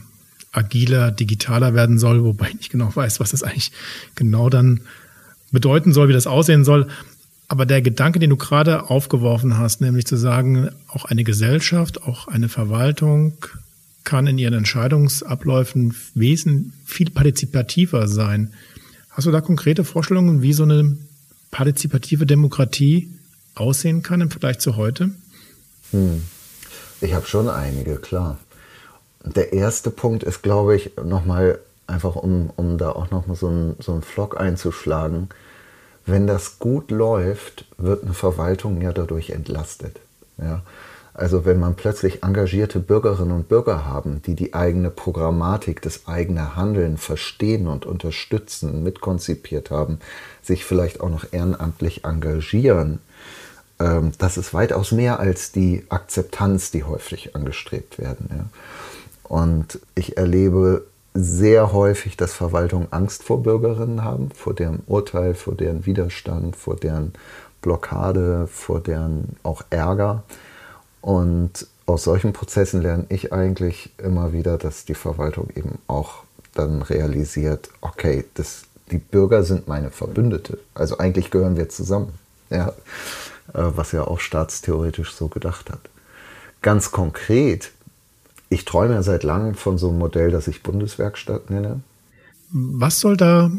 agiler, digitaler werden soll, wobei ich nicht genau weiß, was das eigentlich genau dann bedeuten soll, wie das aussehen soll. Aber der Gedanke, den du gerade aufgeworfen hast, nämlich zu sagen, auch eine Gesellschaft, auch eine Verwaltung kann in ihren Entscheidungsabläufen wesentlich viel partizipativer sein. Hast du da konkrete Vorstellungen, wie so eine partizipative Demokratie aussehen kann im Vergleich zu heute? Hm. Ich habe schon einige, klar. Der erste Punkt ist, glaube ich, nochmal einfach, um, um da auch nochmal so einen so einen Flock einzuschlagen, wenn das gut läuft, wird eine Verwaltung ja dadurch entlastet. Ja? Also wenn man plötzlich engagierte Bürgerinnen und Bürger haben, die die eigene Programmatik, das eigene Handeln verstehen und unterstützen, mitkonzipiert haben, sich vielleicht auch noch ehrenamtlich engagieren, ähm, das ist weitaus mehr als die Akzeptanz, die häufig angestrebt werden. Und ich erlebe sehr häufig, dass Verwaltungen Angst vor Bürgerinnen haben, vor deren Urteil, vor deren Widerstand, vor deren Blockade, vor deren auch Ärger. Und aus solchen Prozessen lerne ich eigentlich immer wieder, dass die Verwaltung eben auch dann realisiert, okay, das, die Bürger sind meine Verbündete. Also eigentlich gehören wir zusammen. Ja, äh, was ja auch staatstheoretisch so gedacht hat. Ganz konkret ich träume ja seit langem von so einem Modell, das ich Bundeswerkstatt nenne. Was soll da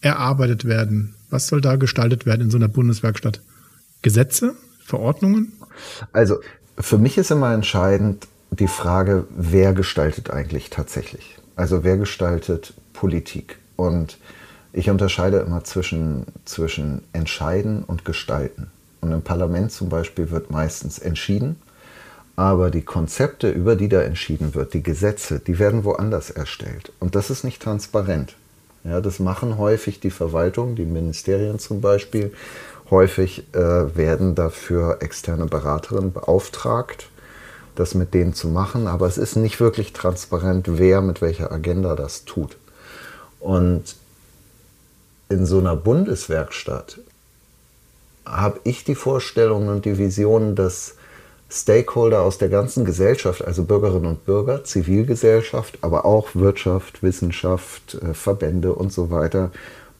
erarbeitet werden? Was soll da gestaltet werden in so einer Bundeswerkstatt? Gesetze? Verordnungen? Also für mich ist immer entscheidend die Frage, wer gestaltet eigentlich tatsächlich? Also wer gestaltet Politik? Und ich unterscheide immer zwischen, zwischen entscheiden und gestalten. Und im Parlament zum Beispiel wird meistens entschieden aber die Konzepte, über die da entschieden wird, die Gesetze, die werden woanders erstellt. Und das ist nicht transparent. Ja, das machen häufig die Verwaltung, die Ministerien zum Beispiel. Häufig äh, werden dafür externe Beraterinnen beauftragt, das mit denen zu machen. Aber es ist nicht wirklich transparent, wer mit welcher Agenda das tut. Und in so einer Bundeswerkstatt habe ich die Vorstellung und die Vision, dass Stakeholder aus der ganzen Gesellschaft, also Bürgerinnen und Bürger, Zivilgesellschaft, aber auch Wirtschaft, Wissenschaft, äh, Verbände und so weiter,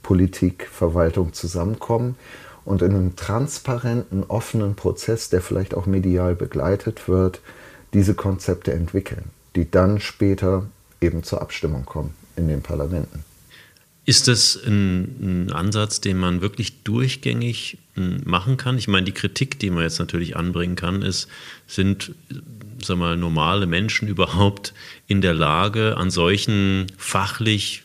Politik, Verwaltung zusammenkommen und in einem transparenten, offenen Prozess, der vielleicht auch medial begleitet wird, diese Konzepte entwickeln, die dann später eben zur Abstimmung kommen in den Parlamenten. Ist das ein, ein, Ansatz, den man wirklich durchgängig hm, machen kann? Ich meine, die Kritik, die man jetzt natürlich anbringen kann, ist, sind sag mal, normale Menschen überhaupt in der Lage, an solchen fachlich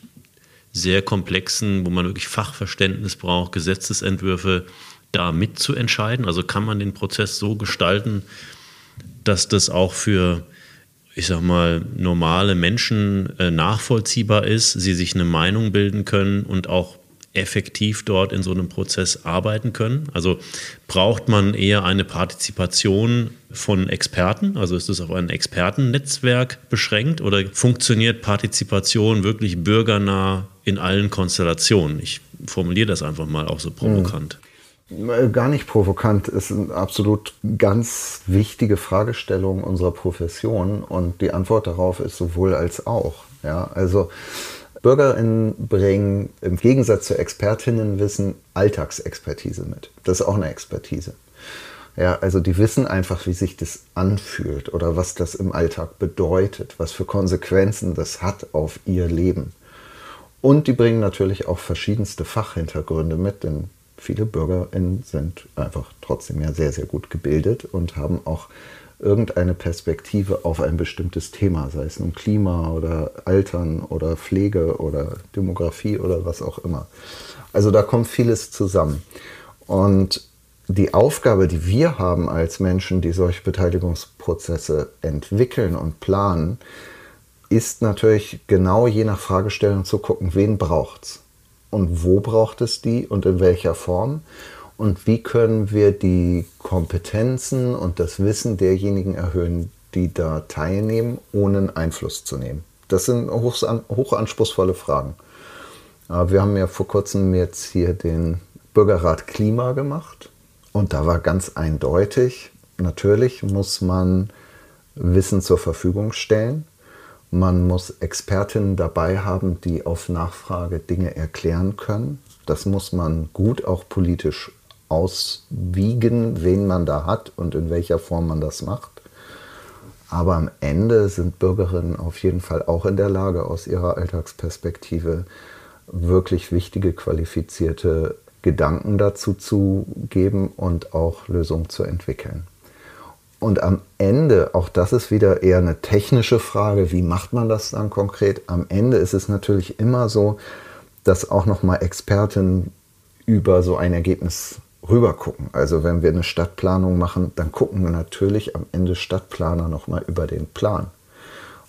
sehr komplexen, wo man wirklich Fachverständnis braucht, Gesetzesentwürfe da mitzuentscheiden? Also kann man den Prozess so gestalten, dass das auch für, ich sag mal, normale Menschen äh, nachvollziehbar ist, sie sich eine Meinung bilden können und auch effektiv dort in so einem Prozess arbeiten können? Also braucht man eher eine Partizipation von Experten? Also ist es auf ein Expertennetzwerk beschränkt oder funktioniert Partizipation wirklich bürgernah in allen Konstellationen? Ich formuliere das einfach mal auch so provokant. Hm. Gar nicht provokant, ist eine absolut ganz wichtige Fragestellung unserer Profession und die Antwort darauf ist sowohl als auch. Ja, also BürgerInnen bringen im Gegensatz zu Expertinnenwissen Alltagsexpertise mit. Das ist auch eine Expertise. Ja, also die wissen einfach, wie sich das anfühlt oder was das im Alltag bedeutet, was für Konsequenzen das hat auf ihr Leben. Und die bringen natürlich auch verschiedenste Fachhintergründe mit, denn viele BürgerInnen sind einfach trotzdem ja sehr, sehr gut gebildet und haben auch irgendeine Perspektive auf ein bestimmtes Thema, sei es nun Klima oder Altern oder Pflege oder Demografie oder was auch immer. Also da kommt vieles zusammen. Und die Aufgabe, die wir haben als Menschen, die solche Beteiligungsprozesse entwickeln und planen, ist natürlich genau je nach Fragestellung zu gucken, wen braucht es und wo braucht es die und in welcher Form und wie können wir die Kompetenzen und das Wissen derjenigen erhöhen, die da teilnehmen, ohne Einfluss zu nehmen. Das sind hochanspruchsvolle Fragen. Wir haben ja vor kurzem jetzt hier den Bürgerrat Klima gemacht und da war ganz eindeutig, natürlich muss man Wissen zur Verfügung stellen. Man muss Expertinnen dabei haben, die auf Nachfrage Dinge erklären können. Das muss man gut auch politisch auswiegen, wen man da hat und in welcher Form man das macht. Aber am Ende sind Bürgerinnen auf jeden Fall auch in der Lage, aus ihrer Alltagsperspektive wirklich wichtige, qualifizierte Gedanken dazu zu geben und auch Lösungen zu entwickeln. Und am Ende, auch das ist wieder eher eine technische Frage, wie macht man das dann konkret? Am Ende ist es natürlich immer so, dass auch nochmal Experten über so ein Ergebnis rüber gucken. Also wenn wir eine Stadtplanung machen, dann gucken wir natürlich am Ende Stadtplaner nochmal über den Plan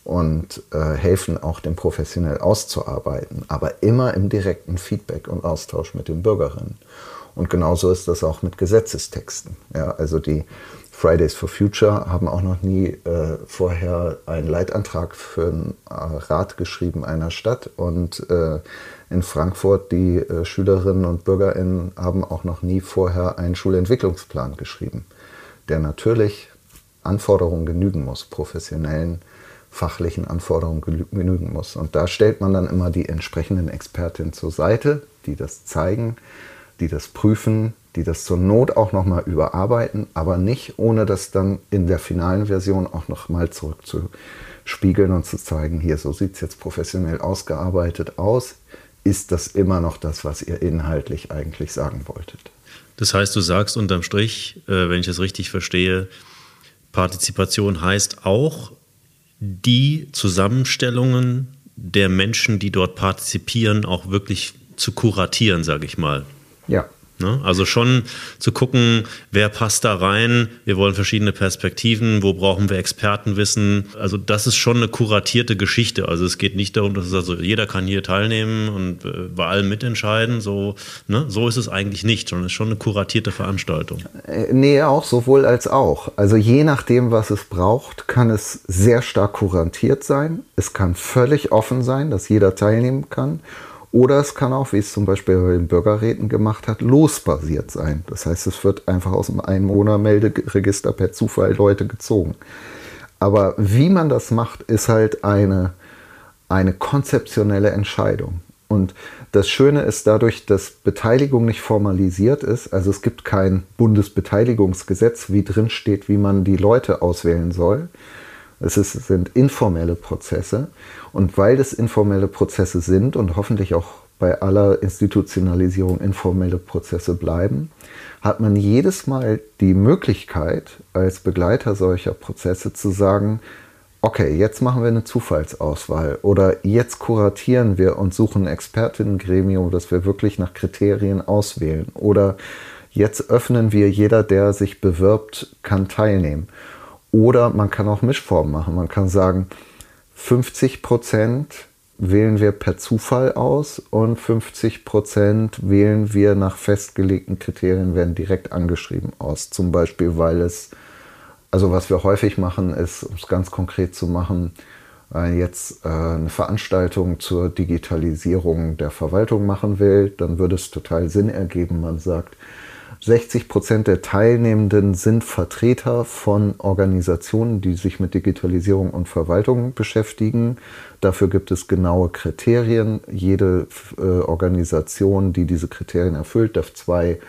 und äh, helfen auch dem professionell auszuarbeiten, aber immer im direkten Feedback und Austausch mit den Bürgerinnen. Und genauso ist das auch mit Gesetzestexten. Ja, also die Fridays for Future haben auch noch nie äh, vorher einen Leitantrag für einen äh, Rat geschrieben einer Stadt und äh, in Frankfurt, die äh, Schülerinnen und Bürgerinnen haben auch noch nie vorher einen Schulentwicklungsplan geschrieben, der natürlich Anforderungen genügen muss, professionellen, fachlichen Anforderungen genügen muss. Und da stellt man dann immer die entsprechenden Expertinnen zur Seite, die das zeigen, die das prüfen, die das zur Not auch nochmal überarbeiten, aber nicht ohne das dann in der finalen Version auch nochmal zurückzuspiegeln und zu zeigen, hier, so sieht es jetzt professionell ausgearbeitet aus ist das immer noch das, was ihr inhaltlich eigentlich sagen wolltet. Das heißt, du sagst unterm Strich, äh, wenn ich es richtig verstehe, Partizipation heißt auch, die Zusammenstellungen der Menschen, die dort partizipieren, auch wirklich zu kuratieren, sage ich mal. Ja. Ne? Also schon zu gucken, wer passt da rein. Wir wollen verschiedene Perspektiven. Wo brauchen wir Expertenwissen? Also das ist schon eine kuratierte Geschichte. Also es geht nicht darum, dass es also jeder kann hier teilnehmen und äh, bei allem mitentscheiden. So, ne? so ist es eigentlich nicht, sondern es ist schon eine kuratierte Veranstaltung. Äh, nee, auch sowohl als auch. Also je nachdem, was es braucht, kann es sehr stark kuratiert sein. Es kann völlig offen sein, dass jeder teilnehmen kann. Oder es kann auch, wie es zum Beispiel bei den Bürgerräten gemacht hat, losbasiert sein. Das heißt, es wird einfach aus dem Einwohnermelderegister per Zufall Leute gezogen. Aber wie man das macht, ist halt eine, eine konzeptionelle Entscheidung. Und das Schöne ist dadurch, dass Beteiligung nicht formalisiert ist. Also es gibt kein Bundesbeteiligungsgesetz, wie drin steht, wie man die Leute auswählen soll, es ist, sind informelle Prozesse. Und weil das informelle Prozesse sind und hoffentlich auch bei aller Institutionalisierung informelle Prozesse bleiben, hat man jedes Mal die Möglichkeit, als Begleiter solcher Prozesse zu sagen, okay, jetzt machen wir eine Zufallsauswahl oder jetzt kuratieren wir und suchen ein Expertinnengremium, dass wir wirklich nach Kriterien auswählen oder jetzt öffnen wir, jeder, der sich bewirbt, kann teilnehmen. Oder man kann auch Mischformen machen. Man kann sagen, 50 Prozent wählen wir per Zufall aus und 50 Prozent wählen wir nach festgelegten Kriterien, werden direkt angeschrieben aus. Zum Beispiel, weil es, also was wir häufig machen, ist, um es ganz konkret zu machen, äh, jetzt äh, eine Veranstaltung zur Digitalisierung der Verwaltung machen will, dann würde es total Sinn ergeben, man sagt, 60 Prozent der Teilnehmenden sind Vertreter von Organisationen, die sich mit Digitalisierung und Verwaltung beschäftigen. Dafür gibt es genaue Kriterien. Jede äh, Organisation, die diese Kriterien erfüllt, darf zwei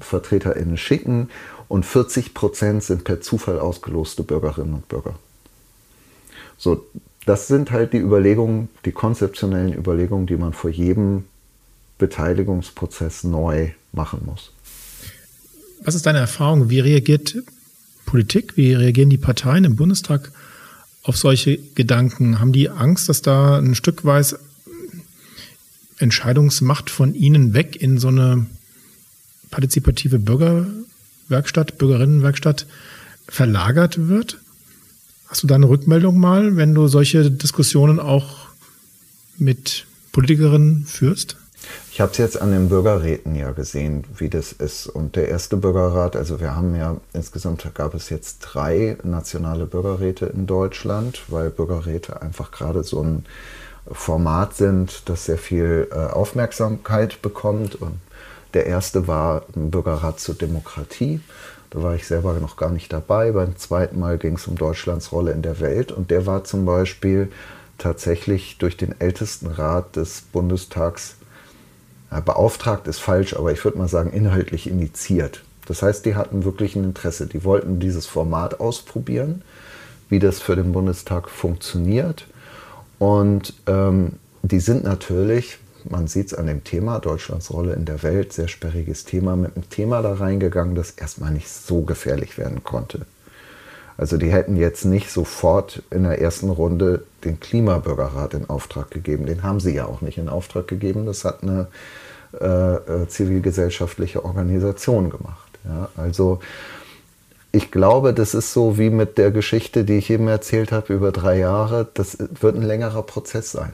VertreterInnen schicken. Und 40 Prozent sind per Zufall ausgeloste Bürgerinnen und Bürger. So, das sind halt die Überlegungen, die konzeptionellen Überlegungen, die man vor jedem Beteiligungsprozess neu machen muss. Was ist deine Erfahrung? Wie reagiert Politik, wie reagieren die Parteien im Bundestag auf solche Gedanken? Haben die Angst, dass da ein Stück weit Entscheidungsmacht von ihnen weg in so eine partizipative Bürgerwerkstatt, Bürgerinnenwerkstatt verlagert wird? Hast du da eine Rückmeldung mal, wenn du solche Diskussionen auch mit Politikerinnen führst? Ich habe es jetzt an den Bürgerräten ja gesehen, wie das ist. Und der erste Bürgerrat, also wir haben ja insgesamt gab es jetzt drei nationale Bürgerräte in Deutschland, weil Bürgerräte einfach gerade so ein Format sind, das sehr viel äh, Aufmerksamkeit bekommt. Und der erste war ein Bürgerrat zur Demokratie. Da war ich selber noch gar nicht dabei. Beim zweiten Mal ging es um Deutschlands Rolle in der Welt. Und der war zum Beispiel tatsächlich durch den ältesten Rat des Bundestags beauftragt ist falsch, aber ich würde mal sagen, inhaltlich initiiert. Das heißt, die hatten wirklich ein Interesse. Die wollten dieses Format ausprobieren, wie das für den Bundestag funktioniert. Und ähm, die sind natürlich, man sieht es an dem Thema, Deutschlands Rolle in der Welt, sehr sperriges Thema, mit einem Thema da reingegangen, das erstmal nicht so gefährlich werden konnte. Also die hätten jetzt nicht sofort in der ersten Runde den Klimabürgerrat in Auftrag gegeben. Den haben sie ja auch nicht in Auftrag gegeben. Das hat eine äh, äh, zivilgesellschaftliche Organisation gemacht. Ja? Also ich glaube, das ist so wie mit der Geschichte, die ich eben erzählt habe, über drei Jahre. Das wird ein längerer Prozess sein.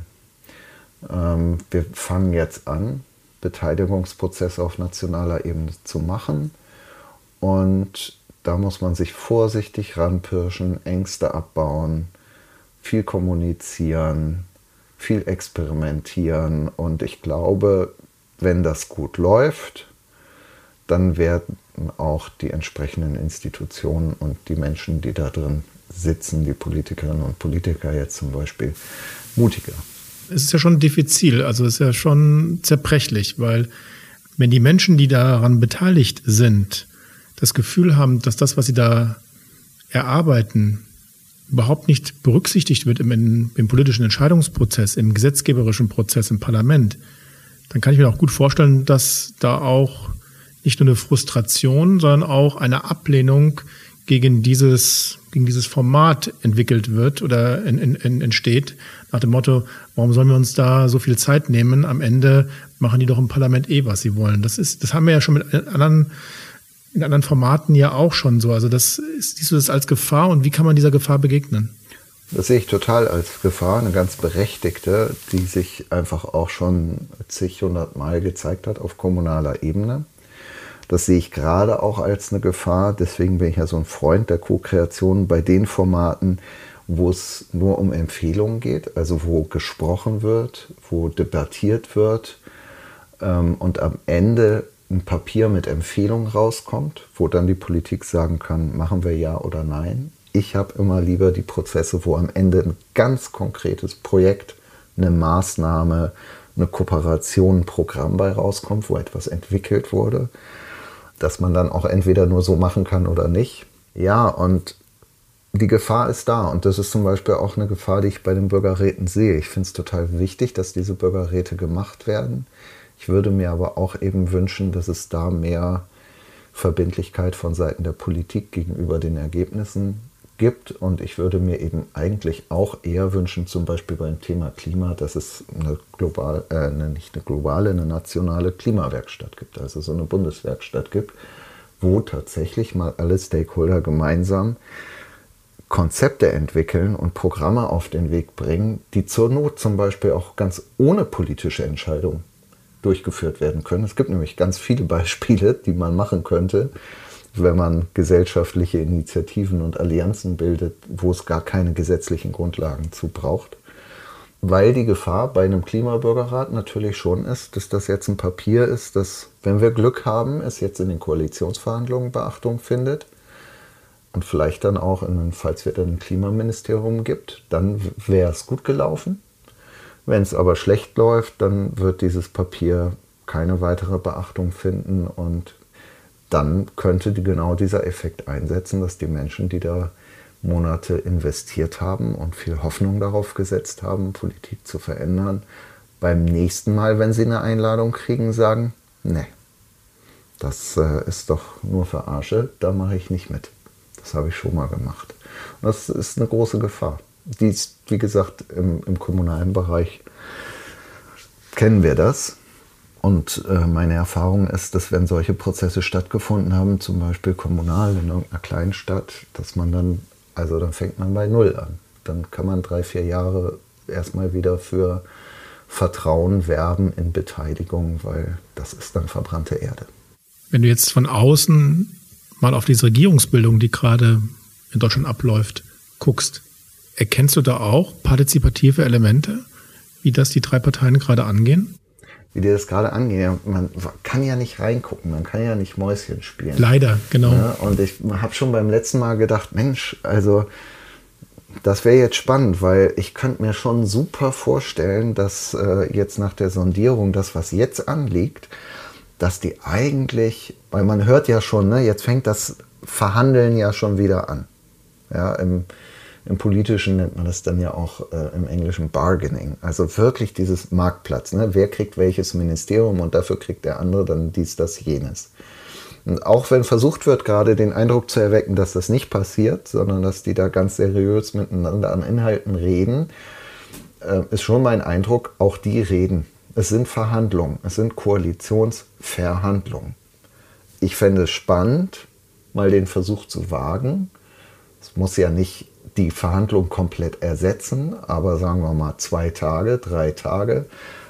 Ähm, wir fangen jetzt an, Beteiligungsprozesse auf nationaler Ebene zu machen. Und da muss man sich vorsichtig ranpirschen, Ängste abbauen, viel kommunizieren, viel experimentieren. Und ich glaube, wenn das gut läuft, dann werden auch die entsprechenden Institutionen und die Menschen, die da drin sitzen, die Politikerinnen und Politiker jetzt zum Beispiel, mutiger. Es ist ja schon diffizil, also es ist ja schon zerbrechlich, weil wenn die Menschen, die daran beteiligt sind, das Gefühl haben, dass das, was sie da erarbeiten, überhaupt nicht berücksichtigt wird im, im politischen Entscheidungsprozess, im gesetzgeberischen Prozess im Parlament, dann kann ich mir auch gut vorstellen, dass da auch nicht nur eine Frustration, sondern auch eine Ablehnung gegen dieses, gegen dieses Format entwickelt wird oder in, in, entsteht, nach dem Motto, warum sollen wir uns da so viel Zeit nehmen? Am Ende machen die doch im Parlament eh, was sie wollen. Das ist, das haben wir ja schon mit anderen, in anderen Formaten ja auch schon so. Also das siehst du das als Gefahr und wie kann man dieser Gefahr begegnen? Das sehe ich total als Gefahr, eine ganz berechtigte, die sich einfach auch schon zig, hundert Mal gezeigt hat auf kommunaler Ebene. Das sehe ich gerade auch als eine Gefahr. Deswegen bin ich ja so ein Freund der Co-Kreation bei den Formaten, wo es nur um Empfehlungen geht, also wo gesprochen wird, wo debattiert wird ähm, und am Ende ein Papier mit Empfehlungen rauskommt, wo dann die Politik sagen kann, machen wir ja oder nein ich habe immer lieber die Prozesse, wo am Ende ein ganz konkretes Projekt, eine Maßnahme, eine Kooperation, ein Programm bei rauskommt, wo etwas entwickelt wurde, dass man dann auch entweder nur so machen kann oder nicht. Ja, und die Gefahr ist da und das ist zum Beispiel auch eine Gefahr, die ich bei den Bürgerräten sehe. Ich finde es total wichtig, dass diese Bürgerräte gemacht werden. Ich würde mir aber auch eben wünschen, dass es da mehr Verbindlichkeit von Seiten der Politik gegenüber den Ergebnissen gibt. Und ich würde mir eben eigentlich auch eher wünschen, zum Beispiel beim Thema Klima, dass es eine global, äh, eine, nicht eine globale, eine nationale Klimawerkstatt gibt, also so eine Bundeswerkstatt gibt, wo tatsächlich mal alle Stakeholder gemeinsam Konzepte entwickeln und Programme auf den Weg bringen, die zur Not zum Beispiel auch ganz ohne politische Entscheidung durchgeführt werden können. Es gibt nämlich ganz viele Beispiele, die man machen könnte, wenn man gesellschaftliche Initiativen und Allianzen bildet, wo es gar keine gesetzlichen Grundlagen zu braucht. Weil die Gefahr bei einem Klimabürgerrat natürlich schon ist, dass das jetzt ein Papier ist, das, wenn wir Glück haben, es jetzt in den Koalitionsverhandlungen Beachtung findet und vielleicht dann auch, in, falls wir dann ein Klimaministerium gibt, dann wäre es gut gelaufen. Wenn es aber schlecht läuft, dann wird dieses Papier keine weitere Beachtung finden und dann könnte genau dieser Effekt einsetzen, dass die Menschen, die da Monate investiert haben und viel Hoffnung darauf gesetzt haben, Politik zu verändern, beim nächsten Mal, wenn sie eine Einladung kriegen, sagen, nee, das äh, ist doch nur Verarsche, da mache ich nicht mit. Das habe ich schon mal gemacht. Und das ist eine große Gefahr. Die ist, wie gesagt, im, im kommunalen Bereich kennen wir das. Und äh, meine Erfahrung ist, dass wenn solche Prozesse stattgefunden haben, zum Beispiel kommunal in irgendeiner kleinen Stadt, dass man dann, also dann fängt man bei Null an. Dann kann man drei, vier Jahre erstmal wieder für Vertrauen werben in Beteiligung, weil das ist dann verbrannte Erde. Wenn du jetzt von außen mal auf diese Regierungsbildung, die gerade in Deutschland abläuft, guckst, erkennst du da auch partizipative Elemente, wie das die drei Parteien gerade angehen? Wie die das gerade angehen. Man kann ja nicht reingucken, man kann ja nicht Mäuschen spielen. Leider, genau. Ja, und ich habe schon beim letzten Mal gedacht, Mensch, also das wäre jetzt spannend, weil ich könnte mir schon super vorstellen, dass äh, jetzt nach der Sondierung das, was jetzt anliegt, dass die eigentlich, weil man hört ja schon, ne, jetzt fängt das Verhandeln ja schon wieder an. Ja, im, im Politischen nennt man das dann ja auch äh, im Englischen Bargaining. Also wirklich dieses Marktplatz. Ne? Wer kriegt welches Ministerium und dafür kriegt der andere dann dies, das, jenes. Und auch wenn versucht wird, gerade den Eindruck zu erwecken, dass das nicht passiert, sondern dass die da ganz seriös miteinander an Inhalten reden, äh, ist schon mein Eindruck, auch die reden es sind Verhandlungen, es sind Koalitionsverhandlungen. Ich fände es spannend, mal den Versuch zu wagen. Es muss ja nicht die Verhandlung komplett ersetzen, aber sagen wir mal zwei Tage, drei Tage,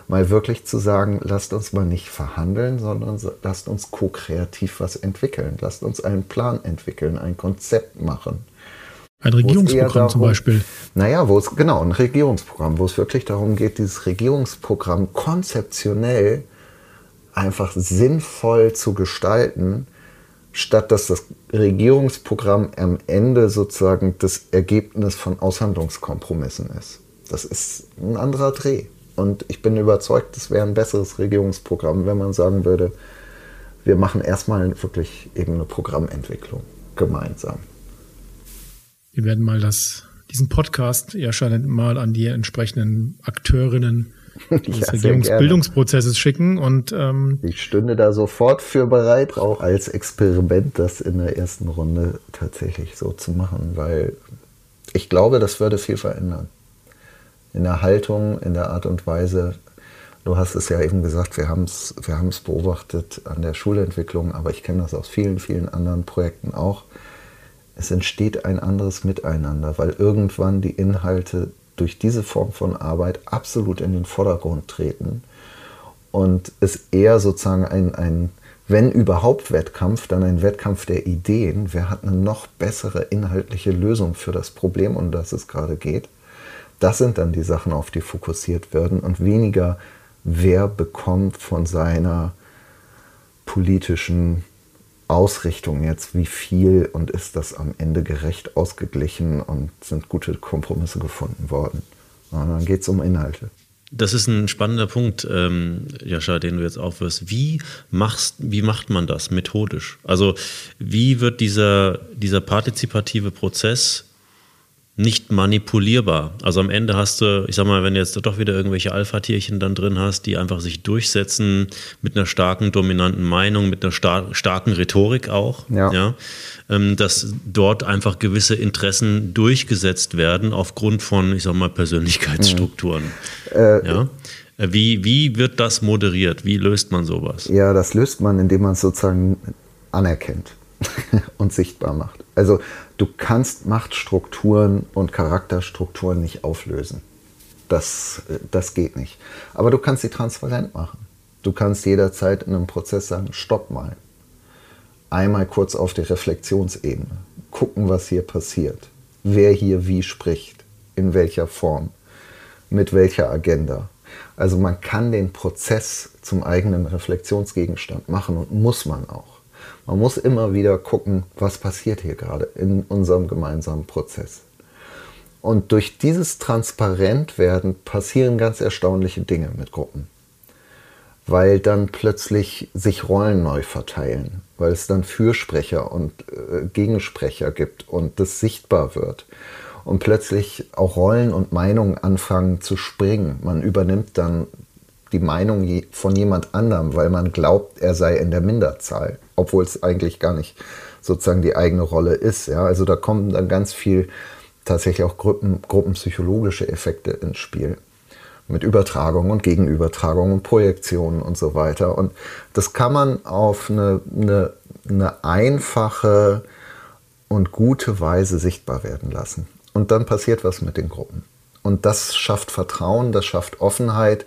mal wirklich zu sagen, lasst uns mal nicht verhandeln, sondern lasst uns ko-kreativ was entwickeln. Lasst uns einen Plan entwickeln, ein Konzept machen. Ein Regierungsprogramm darum, zum Beispiel. Naja, wo es, genau, ein Regierungsprogramm, wo es wirklich darum geht, dieses Regierungsprogramm konzeptionell einfach sinnvoll zu gestalten, statt dass das Regierungsprogramm am Ende sozusagen das Ergebnis von Aushandlungskompromissen ist. Das ist ein anderer Dreh. Und ich bin überzeugt, das wäre ein besseres Regierungsprogramm, wenn man sagen würde, wir machen erstmal wirklich eben eine Programmentwicklung gemeinsam. Wir werden mal das, diesen Podcast ja schon mal an die entsprechenden Akteurinnen des Regierungsbildungsprozesses schicken und ähm, ich stünde da sofort für bereit, auch als Experiment das in der ersten Runde tatsächlich so zu machen, weil ich glaube, das würde viel verändern. In der Haltung, in der Art und Weise. Du hast es ja eben gesagt, wir haben es wir beobachtet an der Schulentwicklung, aber ich kenne das aus vielen, vielen anderen Projekten auch es entsteht ein anderes Miteinander, weil irgendwann die Inhalte durch diese Form von Arbeit absolut in den Vordergrund treten und es eher sozusagen ein, ein wenn überhaupt Wettkampf, dann ein Wettkampf der Ideen. Wer hat eine noch bessere inhaltliche Lösung für das Problem, um das es gerade geht? Das sind dann die Sachen, auf die fokussiert werden und weniger, wer bekommt von seiner politischen Ausrichtung jetzt, wie viel und ist das am Ende gerecht ausgeglichen und sind gute Kompromisse gefunden worden. Und dann geht es um Inhalte. Das ist ein spannender Punkt, ähm, Jascha, den du jetzt aufwirfst. Wie, machst, wie macht man das methodisch? Also wie wird dieser, dieser partizipative Prozess nicht manipulierbar. Also am Ende hast du, ich sag mal, wenn du jetzt doch wieder irgendwelche Alpha-Tierchen dann drin hast, die einfach sich durchsetzen mit einer starken, dominanten Meinung, mit einer star starken Rhetorik auch, ja. ja ähm, dass dort einfach gewisse Interessen durchgesetzt werden aufgrund von, ich sag mal, Persönlichkeitsstrukturen. Mhm. Äh, ja. Wie, wie wird das moderiert? Wie löst man sowas? Ja, das löst man, indem man es sozusagen anerkennt und sichtbar macht. Also du kannst Machtstrukturen und Charakterstrukturen nicht auflösen. Das, das geht nicht. Aber du kannst sie transparent machen. Du kannst jederzeit in einem Prozess sagen, stopp mal. Einmal kurz auf die Reflexionsebene. Gucken, was hier passiert. Wer hier wie spricht. In welcher Form. Mit welcher Agenda. Also man kann den Prozess zum eigenen Reflexionsgegenstand machen und muss man auch. Man muss immer wieder gucken, was passiert hier gerade in unserem gemeinsamen Prozess. Und durch dieses Transparentwerden passieren ganz erstaunliche Dinge mit Gruppen. Weil dann plötzlich sich Rollen neu verteilen, weil es dann Fürsprecher und äh, Gegensprecher gibt und das sichtbar wird. Und plötzlich auch Rollen und Meinungen anfangen zu springen. Man übernimmt dann die Meinung von jemand anderem, weil man glaubt, er sei in der Minderzahl, obwohl es eigentlich gar nicht sozusagen die eigene Rolle ist. Ja? Also da kommen dann ganz viel tatsächlich auch Gruppen, gruppenpsychologische Effekte ins Spiel. Mit Übertragung und Gegenübertragung und Projektionen und so weiter. Und das kann man auf eine, eine, eine einfache und gute Weise sichtbar werden lassen. Und dann passiert was mit den Gruppen. Und das schafft Vertrauen, das schafft Offenheit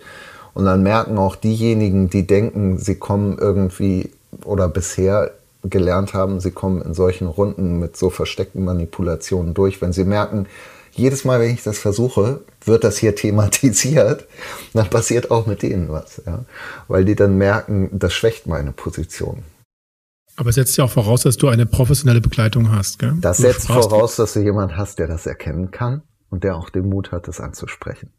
und dann merken auch diejenigen, die denken, sie kommen irgendwie oder bisher gelernt haben, sie kommen in solchen Runden mit so versteckten Manipulationen durch, wenn sie merken, jedes Mal, wenn ich das versuche, wird das hier thematisiert, dann passiert auch mit denen was, ja? weil die dann merken, das schwächt meine Position. Aber es setzt ja auch voraus, dass du eine professionelle Begleitung hast. Gell? Das du setzt voraus, dass du jemanden hast, der das erkennen kann und der auch den Mut hat, das anzusprechen.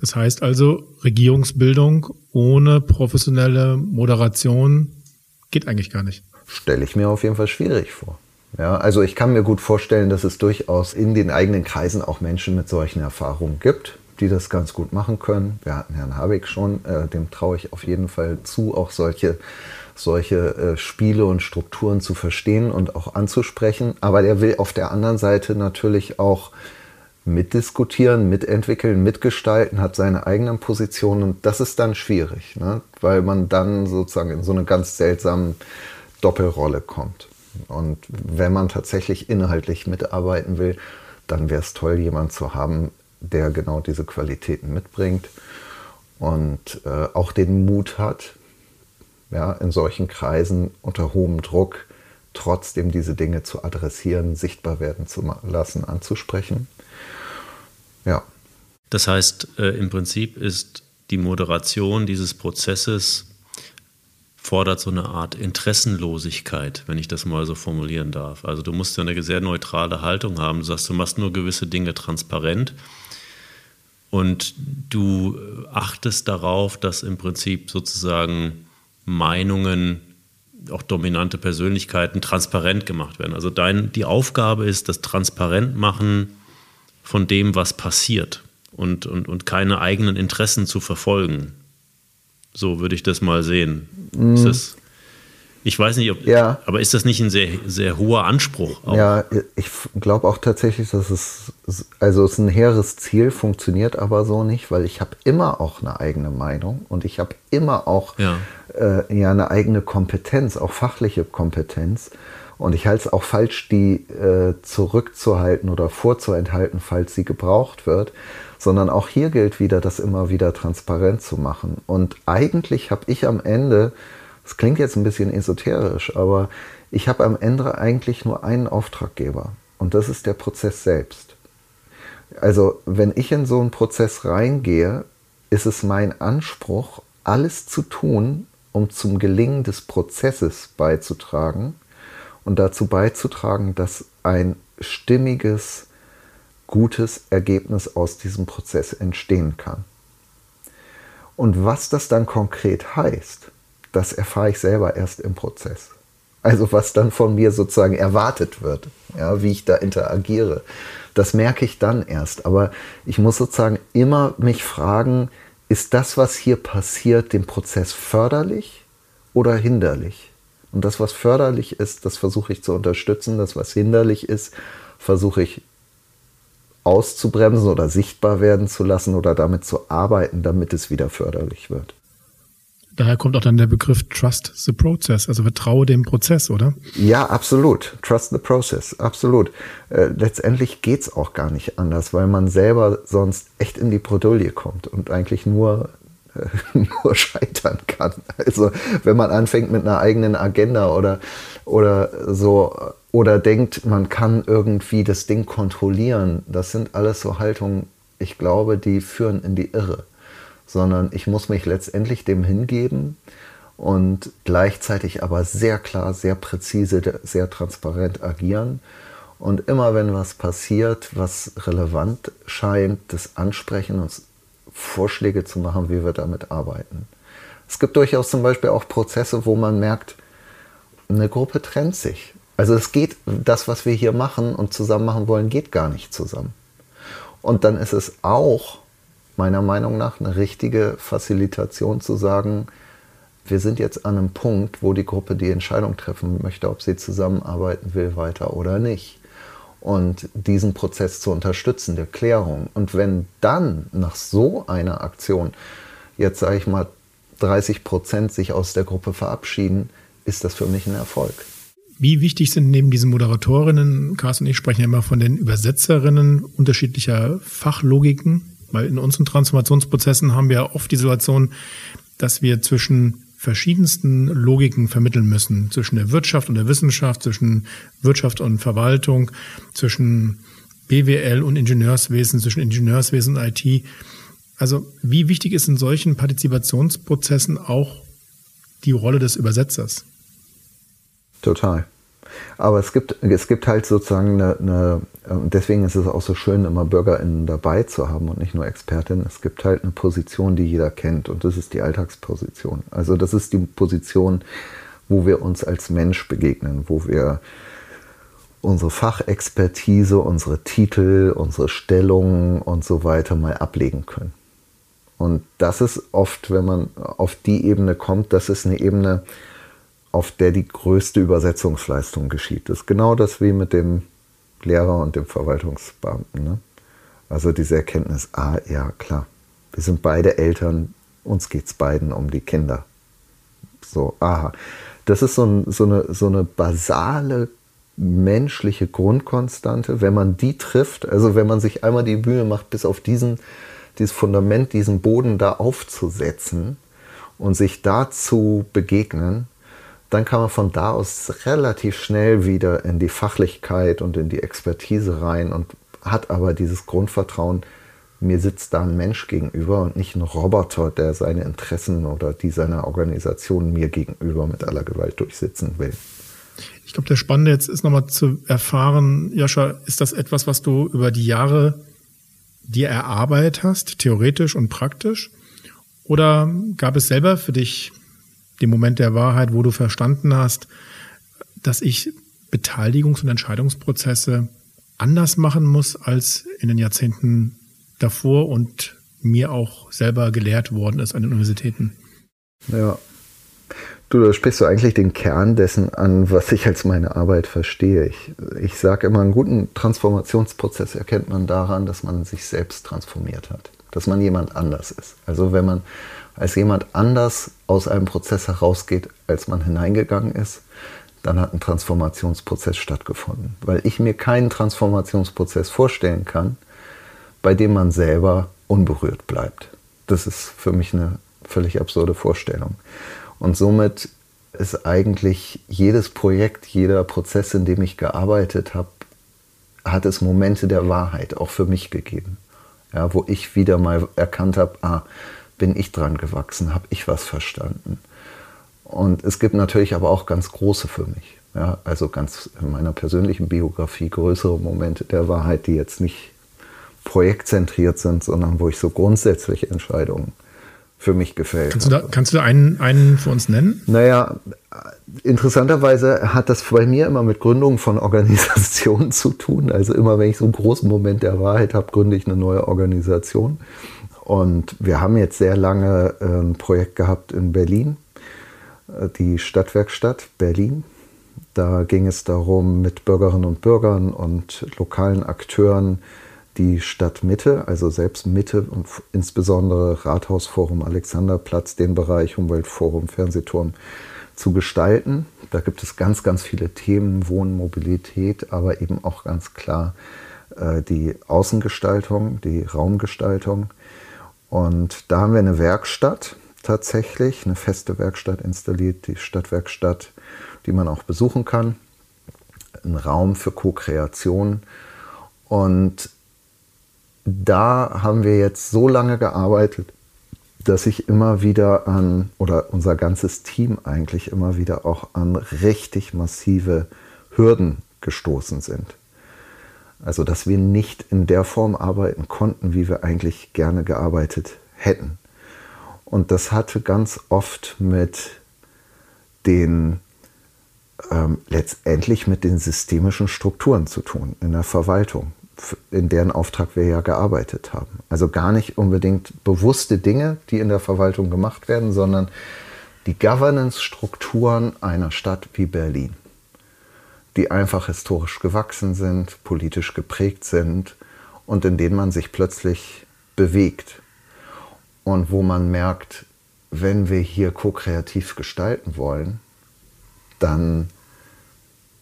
Das heißt also, Regierungsbildung ohne professionelle Moderation geht eigentlich gar nicht. Stelle ich mir auf jeden Fall schwierig vor. Ja, also ich kann mir gut vorstellen, dass es durchaus in den eigenen Kreisen auch Menschen mit solchen Erfahrungen gibt, die das ganz gut machen können. Wir hatten Herrn Habeck schon, äh, dem traue ich auf jeden Fall zu, auch solche, solche äh, Spiele und Strukturen zu verstehen und auch anzusprechen. Aber der will auf der anderen Seite natürlich auch mitdiskutieren, mitentwickeln, mitgestalten, hat seine eigenen Positionen und das ist dann schwierig, ne? weil man dann sozusagen in so eine ganz seltsame Doppelrolle kommt. Und wenn man tatsächlich inhaltlich mitarbeiten will, dann wäre es toll, jemanden zu haben, der genau diese Qualitäten mitbringt und äh, auch den Mut hat, ja, in solchen Kreisen unter hohem Druck trotzdem diese Dinge zu adressieren, sichtbar werden zu lassen, anzusprechen. Ja. Das heißt, äh, im Prinzip ist die Moderation dieses Prozesses fordert so eine Art Interessenlosigkeit, wenn ich das mal so formulieren darf. Also du musst ja eine sehr neutrale Haltung haben. Du sagst, du machst nur gewisse Dinge transparent und du achtest darauf, dass im Prinzip sozusagen Meinungen, auch dominante Persönlichkeiten transparent gemacht werden. Also dein, die Aufgabe ist, das transparent machen von dem, was passiert und, und, und keine eigenen Interessen zu verfolgen. So würde ich das mal sehen. Mm. Ist das, ich weiß nicht, ob, ja. aber ist das nicht ein sehr, sehr hoher Anspruch? Auch? Ja, ich glaube auch tatsächlich, dass es, also es ist ein hehres Ziel, funktioniert aber so nicht, weil ich habe immer auch eine eigene Meinung und ich habe immer auch ja. Äh, ja eine eigene Kompetenz, auch fachliche Kompetenz. Und ich halte es auch falsch, die äh, zurückzuhalten oder vorzuenthalten, falls sie gebraucht wird, sondern auch hier gilt wieder, das immer wieder transparent zu machen. Und eigentlich habe ich am Ende, das klingt jetzt ein bisschen esoterisch, aber ich habe am Ende eigentlich nur einen Auftraggeber und das ist der Prozess selbst. Also wenn ich in so einen Prozess reingehe, ist es mein Anspruch, alles zu tun, um zum Gelingen des Prozesses beizutragen und dazu beizutragen, dass ein stimmiges, gutes Ergebnis aus diesem Prozess entstehen kann. Und was das dann konkret heißt, das erfahre ich selber erst im Prozess. Also was dann von mir sozusagen erwartet wird, ja, wie ich da interagiere. Das merke ich dann erst. Aber ich muss sozusagen immer mich fragen, ist das, was hier passiert, dem Prozess förderlich oder hinderlich? Und das, was förderlich ist, das versuche ich zu unterstützen. Das, was hinderlich ist, versuche ich auszubremsen oder sichtbar werden zu lassen oder damit zu arbeiten, damit es wieder förderlich wird. Daher kommt auch dann der Begriff Trust the Process, also vertraue dem Prozess, oder? Ja, absolut. Trust the Process, absolut. Äh, letztendlich geht's auch gar nicht anders, weil man selber sonst echt in die Bredouille kommt und eigentlich nur, nur scheitern kann. Also wenn man anfängt mit einer eigenen Agenda oder, oder so oder denkt, man kann irgendwie das Ding kontrollieren, das sind alles so Haltungen, ich glaube, die führen in die Irre sondern ich muss mich letztendlich dem hingeben und gleichzeitig aber sehr klar, sehr präzise, sehr transparent agieren. Und immer wenn was passiert, was relevant scheint, das ansprechen und Vorschläge zu machen, wie wir damit arbeiten. Es gibt durchaus zum Beispiel auch Prozesse, wo man merkt, eine Gruppe trennt sich. Also es geht, das, was wir hier machen und zusammen machen wollen, geht gar nicht zusammen. Und dann ist es auch meiner Meinung nach eine richtige Facilitation zu sagen, wir sind jetzt an einem Punkt, wo die Gruppe die Entscheidung treffen möchte, ob sie zusammenarbeiten will weiter oder nicht. Und diesen Prozess zu unterstützen, der Klärung. Und wenn dann nach so einer Aktion jetzt sage ich mal 30 Prozent sich aus der Gruppe verabschieden, ist das für mich ein Erfolg. Wie wichtig sind neben diesen Moderatorinnen, Carsten und ich sprechen ja immer von den Übersetzerinnen unterschiedlicher Fachlogiken, weil in unseren Transformationsprozessen haben wir oft die Situation, dass wir zwischen verschiedensten Logiken vermitteln müssen. Zwischen der Wirtschaft und der Wissenschaft, zwischen Wirtschaft und Verwaltung, zwischen BWL und Ingenieurswesen, zwischen Ingenieurswesen und IT. Also wie wichtig ist in solchen Partizipationsprozessen auch die Rolle des Übersetzers? Total. Aber es gibt, es gibt halt sozusagen eine, eine, und deswegen ist es auch so schön, immer BürgerInnen dabei zu haben und nicht nur Expertinnen. Es gibt halt eine Position, die jeder kennt und das ist die Alltagsposition. Also das ist die Position, wo wir uns als Mensch begegnen, wo wir unsere Fachexpertise, unsere Titel, unsere Stellungen und so weiter mal ablegen können. Und das ist oft, wenn man auf die Ebene kommt, das ist eine Ebene, auf der die größte Übersetzungsleistung geschieht. Das ist genau das wie mit dem Lehrer und dem Verwaltungsbeamten. Ne? Also diese Erkenntnis, ah ja, klar, wir sind beide Eltern, uns geht es beiden um die Kinder. So, aha. Das ist so, ein, so, eine, so eine basale menschliche Grundkonstante. Wenn man die trifft, also wenn man sich einmal die Mühe macht, bis auf diesen, dieses Fundament, diesen Boden da aufzusetzen und sich da zu begegnen, dann kann man von da aus relativ schnell wieder in die Fachlichkeit und in die Expertise rein und hat aber dieses Grundvertrauen, mir sitzt da ein Mensch gegenüber und nicht ein Roboter, der seine Interessen oder die seiner Organisation mir gegenüber mit aller Gewalt durchsetzen will. Ich glaube, der Spannende jetzt ist nochmal zu erfahren, Joscha, ist das etwas, was du über die Jahre dir erarbeitet hast, theoretisch und praktisch? Oder gab es selber für dich dem Moment der Wahrheit, wo du verstanden hast, dass ich Beteiligungs- und Entscheidungsprozesse anders machen muss als in den Jahrzehnten davor und mir auch selber gelehrt worden ist an den Universitäten. Ja. Du, da sprichst du eigentlich den Kern dessen an, was ich als meine Arbeit verstehe. Ich, ich sage immer, einen guten Transformationsprozess erkennt man daran, dass man sich selbst transformiert hat, dass man jemand anders ist. Also wenn man als jemand anders aus einem Prozess herausgeht, als man hineingegangen ist, dann hat ein Transformationsprozess stattgefunden. Weil ich mir keinen Transformationsprozess vorstellen kann, bei dem man selber unberührt bleibt. Das ist für mich eine völlig absurde Vorstellung. Und somit ist eigentlich jedes Projekt, jeder Prozess, in dem ich gearbeitet habe, hat es Momente der Wahrheit auch für mich gegeben. Ja, wo ich wieder mal erkannt habe, ah, bin ich dran gewachsen, habe ich was verstanden. Und es gibt natürlich aber auch ganz große für mich. Ja, also ganz in meiner persönlichen Biografie größere Momente der Wahrheit, die jetzt nicht projektzentriert sind, sondern wo ich so grundsätzliche Entscheidungen für mich gefällt. Kannst du da, kannst du einen, einen für uns nennen? Naja, interessanterweise hat das bei mir immer mit Gründungen von Organisationen zu tun. Also immer wenn ich so einen großen Moment der Wahrheit habe, gründe ich eine neue Organisation. Und wir haben jetzt sehr lange ein Projekt gehabt in Berlin, äh, die Stadtwerkstatt Berlin. Da ging es darum, mit Bürgerinnen und Bürgern und lokalen Akteuren die Stadtmitte, also selbst Mitte und insbesondere Rathausforum, Alexanderplatz, den Bereich Umweltforum, Fernsehturm zu gestalten. Da gibt es ganz, ganz viele Themen, Wohnen, Mobilität, aber eben auch ganz klar äh, die Außengestaltung, die Raumgestaltung. Und da haben wir eine Werkstatt tatsächlich, eine feste Werkstatt installiert, die Stadtwerkstatt, die man auch besuchen kann. Ein Raum für Co-Kreation. Und da haben wir jetzt so lange gearbeitet, dass ich immer wieder an, oder unser ganzes Team eigentlich immer wieder auch an richtig massive Hürden gestoßen sind. Also, dass wir nicht in der Form arbeiten konnten, wie wir eigentlich gerne gearbeitet hätten. Und das hatte ganz oft mit den, ähm, letztendlich mit den systemischen Strukturen zu tun in der Verwaltung in deren Auftrag wir ja gearbeitet haben. Also gar nicht unbedingt bewusste Dinge, die in der Verwaltung gemacht werden, sondern die Governance-Strukturen einer Stadt wie Berlin, die einfach historisch gewachsen sind, politisch geprägt sind und in denen man sich plötzlich bewegt und wo man merkt, wenn wir hier ko-kreativ gestalten wollen, dann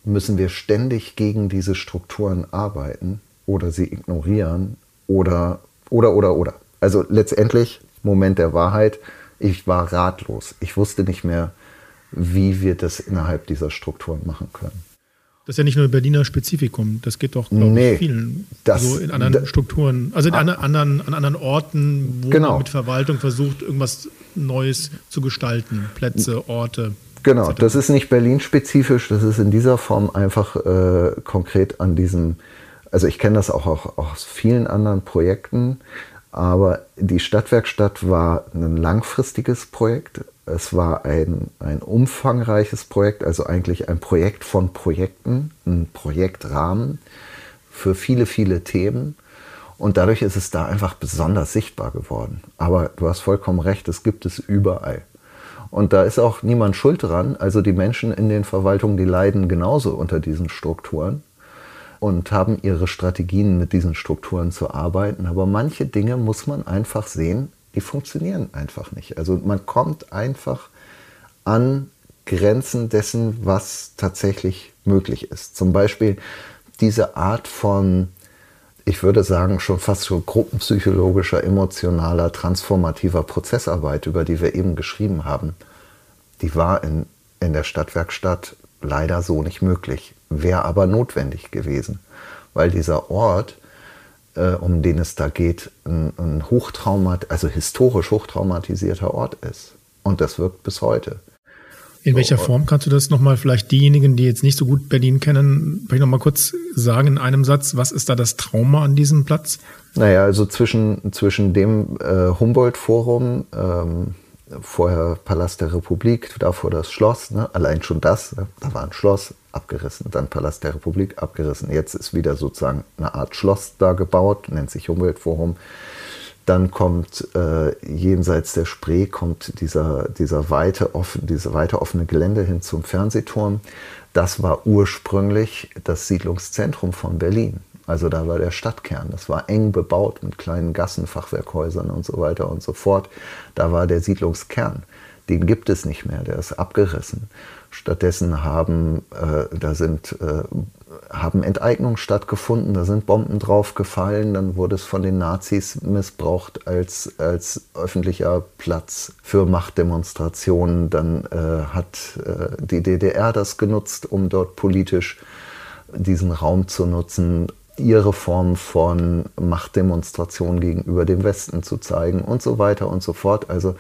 müssen wir ständig gegen diese Strukturen arbeiten oder sie ignorieren oder, oder, oder, oder. Also letztendlich, Moment der Wahrheit, ich war ratlos. Ich wusste nicht mehr, wie wir das innerhalb dieser Strukturen machen können. Das ist ja nicht nur ein Berliner Spezifikum, das geht doch, glaube nee, ich, vielen. Das, so in anderen da, Strukturen, also in ah, anderen, an anderen Orten, wo genau. man mit Verwaltung versucht, irgendwas Neues zu gestalten. Plätze, Orte. Genau, das ist nicht Berlin-spezifisch, das ist in dieser Form einfach äh, konkret an diesem also ich kenne das auch, auch, aus vielen anderen Projekten, aber die Stadtwerkstatt war ein langfristiges Projekt. Es war ein, ein umfangreiches Projekt, also eigentlich ein Projekt von Projekten, ein Projektrahmen für viele, viele Themen. Und dadurch ist es da einfach besonders sichtbar geworden. Aber du hast vollkommen recht, es gibt es überall. Und da ist auch niemand schuld dran. Also die Menschen in den Verwaltungen, die leiden genauso unter diesen Strukturen und haben ihre Strategien, mit diesen Strukturen zu arbeiten. Aber manche Dinge muss man einfach sehen, die funktionieren einfach nicht. Also man kommt einfach an Grenzen dessen, was tatsächlich möglich ist. Zum Beispiel diese Art von, ich würde sagen, schon fast so gruppenpsychologischer, emotionaler, transformativer Prozessarbeit, über die wir eben geschrieben haben, die war in, in der Stadtwerkstatt leider so nicht möglich wäre aber notwendig gewesen, weil dieser Ort, äh, um den es da geht, ein, ein hochtraumat, also historisch hochtraumatisierter Ort ist. Und das wirkt bis heute. In welcher Form kannst du das nochmal vielleicht diejenigen, die jetzt nicht so gut Berlin kennen, vielleicht nochmal kurz sagen in einem Satz, was ist da das Trauma an diesem Platz? Naja, also zwischen, zwischen dem äh, Humboldt-Forum, ähm, vorher Palast der Republik, davor das Schloss, ne? allein schon das, ne? da war ein Schloss, abgerissen, dann Palast der Republik abgerissen. Jetzt ist wieder sozusagen eine Art Schloss da gebaut, nennt sich Umweltforum. Dann kommt äh, jenseits der Spree kommt dieser, dieser weite, offen, diese weite offene Gelände hin zum Fernsehturm. Das war ursprünglich das Siedlungszentrum von Berlin. Also da war der Stadtkern. Das war eng bebaut mit kleinen Gassen, Fachwerkhäusern und so weiter und so fort. Da war der Siedlungskern. Den gibt es nicht mehr, der ist abgerissen. Stattdessen haben, äh, da sind, äh, haben Enteignungen stattgefunden, da sind Bomben draufgefallen, dann wurde es von den Nazis missbraucht als, als öffentlicher Platz für Machtdemonstrationen. Dann äh, hat äh, die DDR das genutzt, um dort politisch diesen Raum zu nutzen, ihre Form von Machtdemonstration gegenüber dem Westen zu zeigen und so weiter und so fort. Also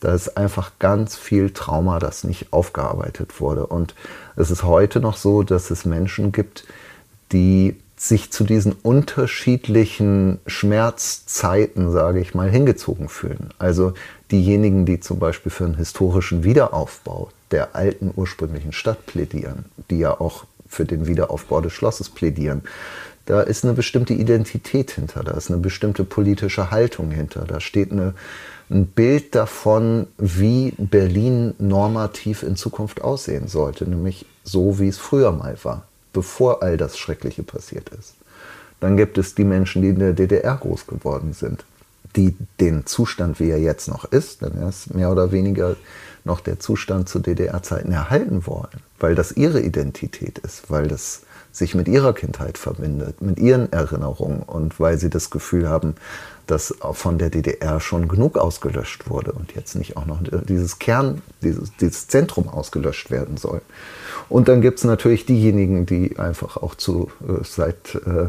da ist einfach ganz viel Trauma, das nicht aufgearbeitet wurde. Und es ist heute noch so, dass es Menschen gibt, die sich zu diesen unterschiedlichen Schmerzzeiten, sage ich mal, hingezogen fühlen. Also diejenigen, die zum Beispiel für einen historischen Wiederaufbau der alten ursprünglichen Stadt plädieren, die ja auch für den Wiederaufbau des Schlosses plädieren, da ist eine bestimmte Identität hinter, da ist eine bestimmte politische Haltung hinter, da steht eine, ein Bild davon, wie Berlin normativ in Zukunft aussehen sollte, nämlich so, wie es früher mal war, bevor all das Schreckliche passiert ist. Dann gibt es die Menschen, die in der DDR groß geworden sind, die den Zustand, wie er jetzt noch ist, denn er ist mehr oder weniger noch der Zustand zu DDR-Zeiten erhalten wollen, weil das ihre Identität ist, weil das sich mit ihrer Kindheit verbindet, mit ihren Erinnerungen und weil sie das Gefühl haben, dass von der DDR schon genug ausgelöscht wurde und jetzt nicht auch noch dieses Kern, dieses, dieses Zentrum ausgelöscht werden soll. Und dann gibt es natürlich diejenigen, die einfach auch zu, äh, seit äh,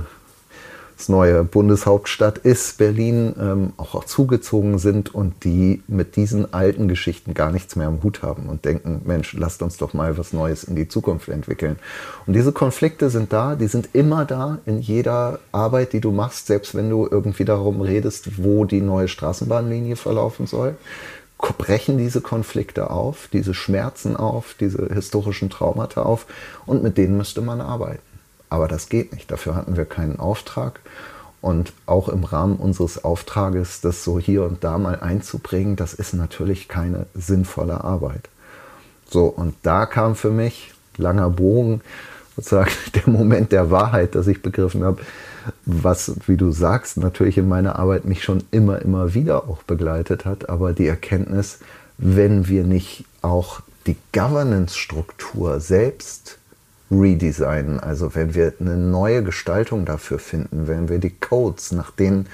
das neue Bundeshauptstadt ist, Berlin, ähm, auch, auch zugezogen sind und die mit diesen alten Geschichten gar nichts mehr am Hut haben und denken, Mensch, lasst uns doch mal was Neues in die Zukunft entwickeln. Und diese Konflikte sind da, die sind immer da in jeder Arbeit, die du machst, selbst wenn du irgendwie darum redest, wo die neue Straßenbahnlinie verlaufen soll brechen diese Konflikte auf, diese Schmerzen auf, diese historischen Traumata auf und mit denen müsste man arbeiten. Aber das geht nicht. Dafür hatten wir keinen Auftrag. Und auch im Rahmen unseres Auftrages, das so hier und da mal einzubringen, das ist natürlich keine sinnvolle Arbeit. So, und da kam für mich, langer Bogen, sozusagen der Moment der Wahrheit, dass ich begriffen habe, was, wie du sagst, natürlich in meiner Arbeit mich schon immer, immer wieder auch begleitet hat, aber die Erkenntnis, wenn wir nicht auch die Governance-Struktur selbst redesignen. Also wenn wir eine neue Gestaltung dafür finden, wenn wir die Codes, nach denen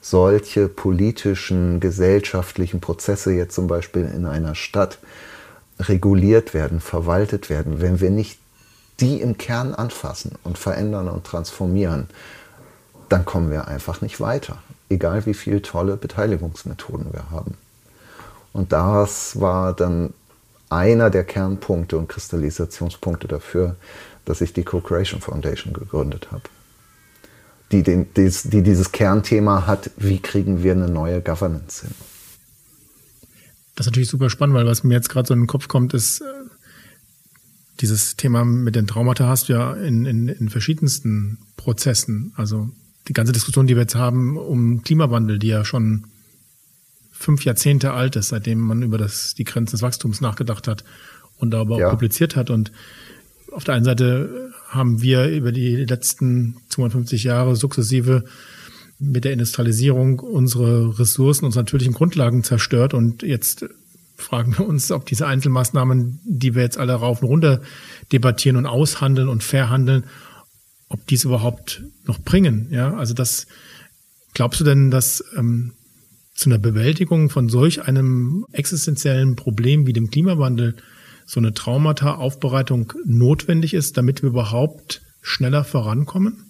solche politischen, gesellschaftlichen Prozesse jetzt zum Beispiel in einer Stadt reguliert werden, verwaltet werden, wenn wir nicht die im Kern anfassen und verändern und transformieren, dann kommen wir einfach nicht weiter, egal wie viele tolle Beteiligungsmethoden wir haben. Und das war dann einer der Kernpunkte und Kristallisationspunkte dafür, dass ich die Co-Creation Foundation gegründet habe. Die, den, die, die dieses Kernthema hat, wie kriegen wir eine neue Governance hin. Das ist natürlich super spannend, weil was mir jetzt gerade so in den Kopf kommt, ist, äh, dieses Thema mit den Traumata hast du ja in, in, in verschiedensten Prozessen. Also die ganze Diskussion, die wir jetzt haben um Klimawandel, die ja schon fünf Jahrzehnte alt ist, seitdem man über das, die Grenzen des Wachstums nachgedacht hat und darüber ja. auch publiziert hat. Und auf der einen Seite haben wir über die letzten 250 Jahre sukzessive mit der Industrialisierung unsere Ressourcen, unsere natürlichen Grundlagen zerstört. Und jetzt fragen wir uns, ob diese Einzelmaßnahmen, die wir jetzt alle rauf und runter debattieren und aushandeln und verhandeln, ob diese überhaupt noch bringen. Ja, also das, glaubst du denn, dass ähm, zu einer Bewältigung von solch einem existenziellen Problem wie dem Klimawandel so eine Traumata-Aufbereitung notwendig ist, damit wir überhaupt schneller vorankommen?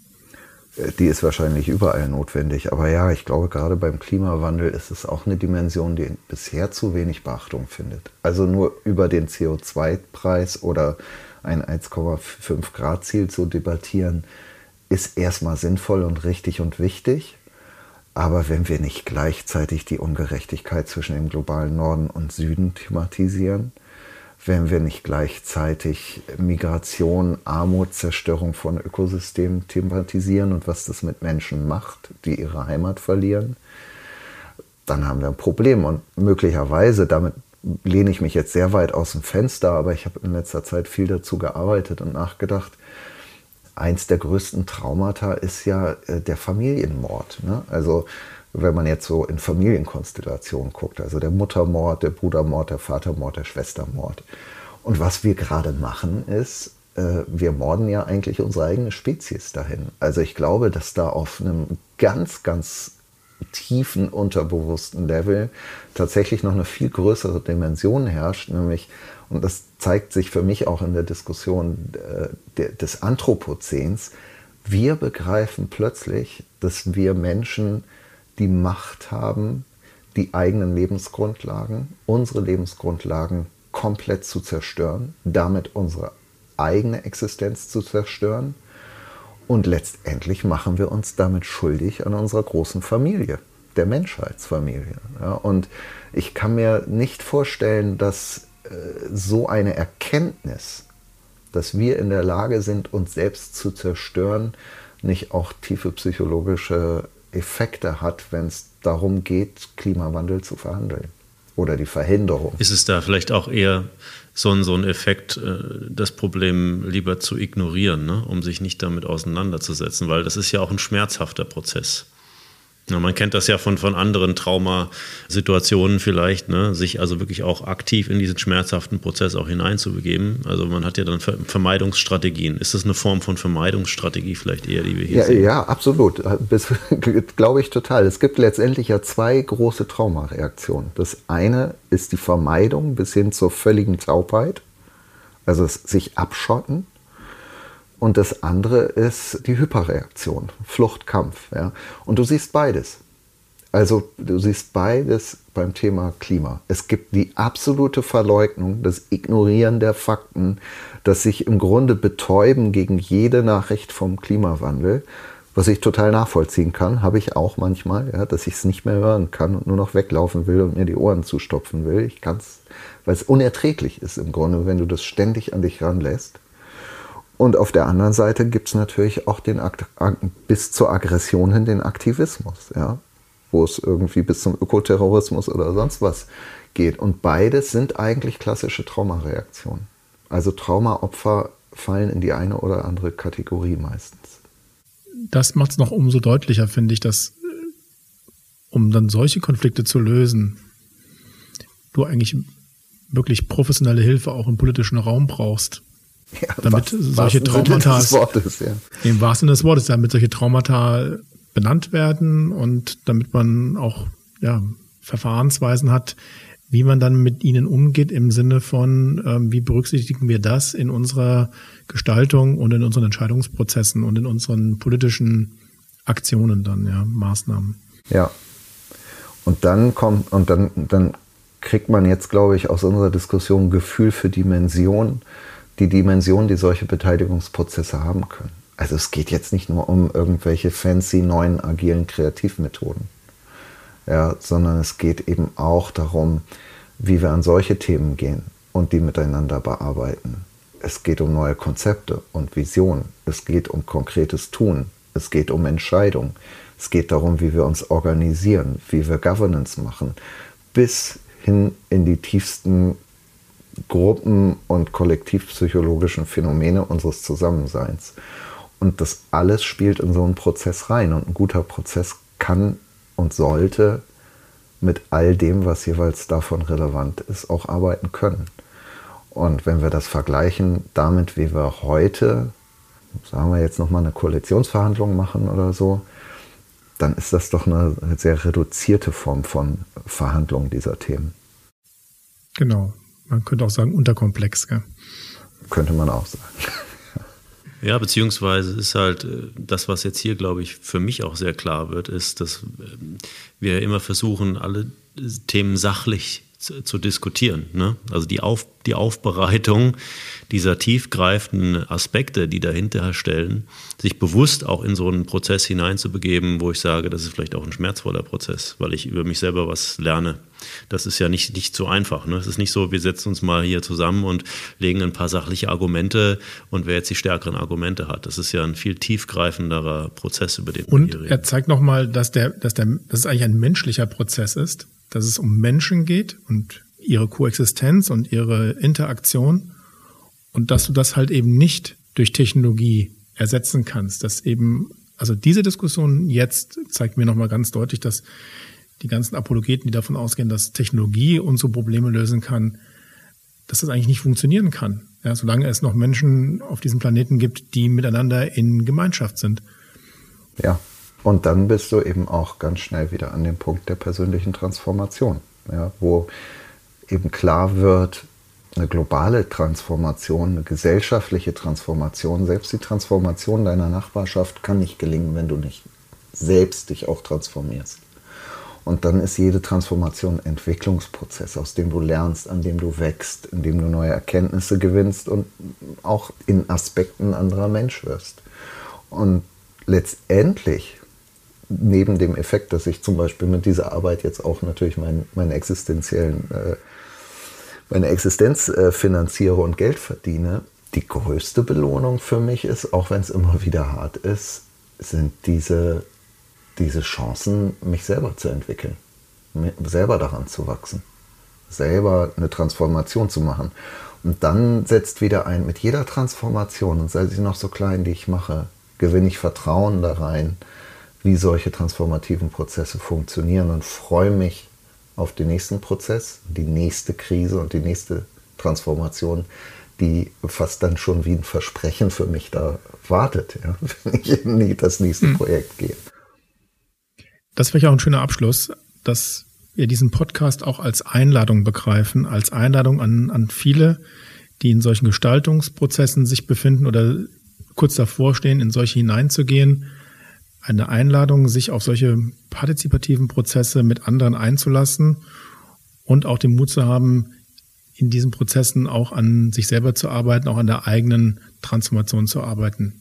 Äh, die ist wahrscheinlich überall notwendig. Aber ja, ich glaube, gerade beim Klimawandel ist es auch eine Dimension, die bisher zu wenig Beachtung findet. Also nur über den CO2-Preis oder ein 1,5 Grad Ziel zu debattieren, ist erstmal sinnvoll und richtig und wichtig. Aber wenn wir nicht gleichzeitig die Ungerechtigkeit zwischen dem globalen Norden und Süden thematisieren, wenn wir nicht gleichzeitig Migration, Armut, Zerstörung von Ökosystemen thematisieren und was das mit Menschen macht, die ihre Heimat verlieren, dann haben wir ein Problem. Und möglicherweise, damit lehne ich mich jetzt sehr weit aus dem Fenster, aber ich habe in letzter Zeit viel dazu gearbeitet und nachgedacht, eins der größten Traumata ist ja äh, der Familienmord. Ne? Also wenn man jetzt so in Familienkonstellationen guckt, also der Muttermord, der Brudermord, der Vatermord, der Schwestermord. Und was wir gerade machen ist, äh, wir morden ja eigentlich unsere eigene Spezies dahin. Also ich glaube, dass da auf einem ganz, ganz tiefen unterbewussten Level tatsächlich noch eine viel größere Dimension herrscht, nämlich und das zeigt sich für mich auch in der Diskussion äh, des Anthropozäns, wir begreifen plötzlich, dass wir Menschen die Macht haben, die eigenen Lebensgrundlagen, unsere Lebensgrundlagen komplett zu zerstören, damit unsere eigene Existenz zu zerstören Und letztendlich machen wir uns damit schuldig an unserer großen Familie, der Menschheitsfamilie. Ja, und ich kann mir nicht vorstellen, dass äh, so eine Erkenntnis, dass wir in der Lage sind, uns selbst zu zerstören, nicht auch tiefe psychologische Effekte hat, wenn es darum geht, Klimawandel zu verhandeln oder die Verhinderung. Ist es da vielleicht auch eher so ein, so ein Effekt, äh, das Problem lieber zu ignorieren, ne? um sich nicht damit auseinanderzusetzen, weil das ist ja auch ein schmerzhafter Prozess. Ja, man kennt das ja von, von anderen Traumasituationen vielleicht, ne? sich also wirklich auch aktiv in diesen schmerzhaften Prozess auch hineinzubegeben. Also man hat ja dann Vermeidungsstrategien. Ist das eine Form von Vermeidungsstrategie vielleicht eher, die wir hier ja, sehen? Ja, absolut. Glaube ich total. Es gibt letztendlich ja zwei große Traumareaktionen. Das eine ist die Vermeidung bis hin zur völligen Taubheit, also sich abschotten. Und das andere ist die Hyperreaktion, Fluchtkampf. Ja? Und du siehst beides. Also du siehst beides beim Thema Klima. Es gibt die absolute Verleugnung, das Ignorieren der Fakten, das sich im Grunde betäuben gegen jede Nachricht vom Klimawandel, was ich total nachvollziehen kann, habe ich auch manchmal, ja, dass ich es nicht mehr hören kann und nur noch weglaufen will und mir die Ohren zustopfen will. Ich kann es, weil es unerträglich ist im Grunde, wenn du das ständig an dich ranlässt. Und auf der anderen Seite gibt es natürlich auch den Akt, bis zur Aggression hin den Aktivismus, ja, wo es irgendwie bis zum Ökoterrorismus oder sonst was geht. Und beides sind eigentlich klassische Traumareaktionen. Also Traumaopfer fallen in die eine oder andere Kategorie meistens. Das macht es noch umso deutlicher, finde ich, dass um dann solche Konflikte zu lösen, du eigentlich wirklich professionelle Hilfe auch im politischen Raum brauchst. Ja, damit solche Traumata ja. im wahrsten Sinne des Wortes, damit solche Traumata benannt werden und damit man auch ja, Verfahrensweisen hat, wie man dann mit ihnen umgeht im Sinne von, ähm, wie berücksichtigen wir das in unserer Gestaltung und in unseren Entscheidungsprozessen und in unseren politischen Aktionen dann, ja, Maßnahmen. Ja. Und dann kommt, und dann, dann kriegt man jetzt, glaube ich, aus unserer Diskussion ein Gefühl für Dimension die Dimension, die solche Beteiligungsprozesse haben können. Also es geht jetzt nicht nur um irgendwelche fancy neuen agilen Kreativmethoden, ja, sondern es geht eben auch darum, wie wir an solche Themen gehen und die miteinander bearbeiten. Es geht um neue Konzepte und Visionen. Es geht um konkretes Tun. Es geht um Entscheidung. Es geht darum, wie wir uns organisieren, wie wir Governance machen, bis hin in die tiefsten Gruppen- und kollektivpsychologischen Phänomene unseres Zusammenseins. Und das alles spielt in so einen Prozess rein. Und ein guter Prozess kann und sollte mit all dem, was jeweils davon relevant ist, auch arbeiten können. Und wenn wir das vergleichen damit, wie wir heute, sagen wir jetzt nochmal eine Koalitionsverhandlung machen oder so, dann ist das doch eine sehr reduzierte Form von Verhandlung dieser Themen. Genau man könnte auch sagen, unterkomplex. Gell? Könnte man auch sagen. Ja, beziehungsweise ist halt äh, das, was jetzt hier, glaube ich, für mich auch sehr klar wird, ist, dass ähm, wir immer versuchen, alle Themen sachlich zu, zu diskutieren. Ne? Also die, Auf, die Aufbereitung dieser tiefgreifenden Aspekte, die dahinter stellen, sich bewusst auch in so einen Prozess hineinzubegeben, wo ich sage, das ist vielleicht auch ein schmerzvoller Prozess, weil ich über mich selber was lerne. Das ist ja nicht, nicht so einfach. Ne? Es ist nicht so, wir setzen uns mal hier zusammen und legen ein paar sachliche Argumente und wer jetzt die stärkeren Argumente hat. Das ist ja ein viel tiefgreifenderer Prozess, über den und wir reden. Und er zeigt nochmal, dass, der, dass, der, dass es eigentlich ein menschlicher Prozess ist, dass es um Menschen geht und ihre Koexistenz und ihre Interaktion und dass du das halt eben nicht durch Technologie ersetzen kannst, dass eben also diese Diskussion jetzt zeigt mir nochmal ganz deutlich, dass die ganzen Apologeten, die davon ausgehen, dass Technologie unsere Probleme lösen kann, dass das eigentlich nicht funktionieren kann. Ja, solange es noch Menschen auf diesem Planeten gibt, die miteinander in Gemeinschaft sind. Ja, und dann bist du eben auch ganz schnell wieder an dem Punkt der persönlichen Transformation, ja, wo eben klar wird, eine globale Transformation, eine gesellschaftliche Transformation, selbst die Transformation deiner Nachbarschaft kann nicht gelingen, wenn du nicht selbst dich auch transformierst. Und dann ist jede Transformation ein Entwicklungsprozess, aus dem du lernst, an dem du wächst, in dem du neue Erkenntnisse gewinnst und auch in Aspekten anderer Mensch wirst. Und letztendlich, neben dem Effekt, dass ich zum Beispiel mit dieser Arbeit jetzt auch natürlich meinen, meinen existenziellen, äh, meine Existenz äh, finanziere und Geld verdiene, die größte Belohnung für mich ist, auch wenn es immer wieder hart ist, sind diese, diese Chancen, mich selber zu entwickeln, selber daran zu wachsen, selber eine Transformation zu machen. Und dann setzt wieder ein, mit jeder Transformation, und sei sie noch so klein, die ich mache, gewinne ich Vertrauen da rein, wie solche transformativen Prozesse funktionieren und freue mich auf den nächsten Prozess, die nächste Krise und die nächste Transformation, die fast dann schon wie ein Versprechen für mich da wartet, ja, wenn ich in das nächste mhm. Projekt gehe. Das wäre ja auch ein schöner Abschluss, dass wir diesen Podcast auch als Einladung begreifen, als Einladung an, an viele, die in solchen Gestaltungsprozessen sich befinden oder kurz davor stehen, in solche hineinzugehen. Eine Einladung, sich auf solche partizipativen Prozesse mit anderen einzulassen und auch den Mut zu haben, in diesen Prozessen auch an sich selber zu arbeiten, auch an der eigenen Transformation zu arbeiten.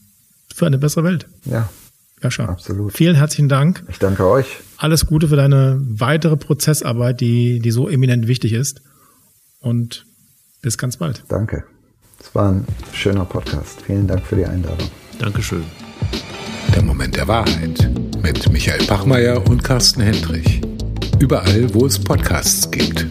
Für eine bessere Welt. Ja. Jascha. Absolut. Vielen herzlichen Dank. Ich danke euch. Alles Gute für deine weitere Prozessarbeit, die, die so eminent wichtig ist. Und bis ganz bald. Danke. Es war ein schöner Podcast. Vielen Dank für die Einladung. Dankeschön. Der Moment der Wahrheit mit Michael Bachmeier und Carsten Hendrich. Überall, wo es Podcasts gibt.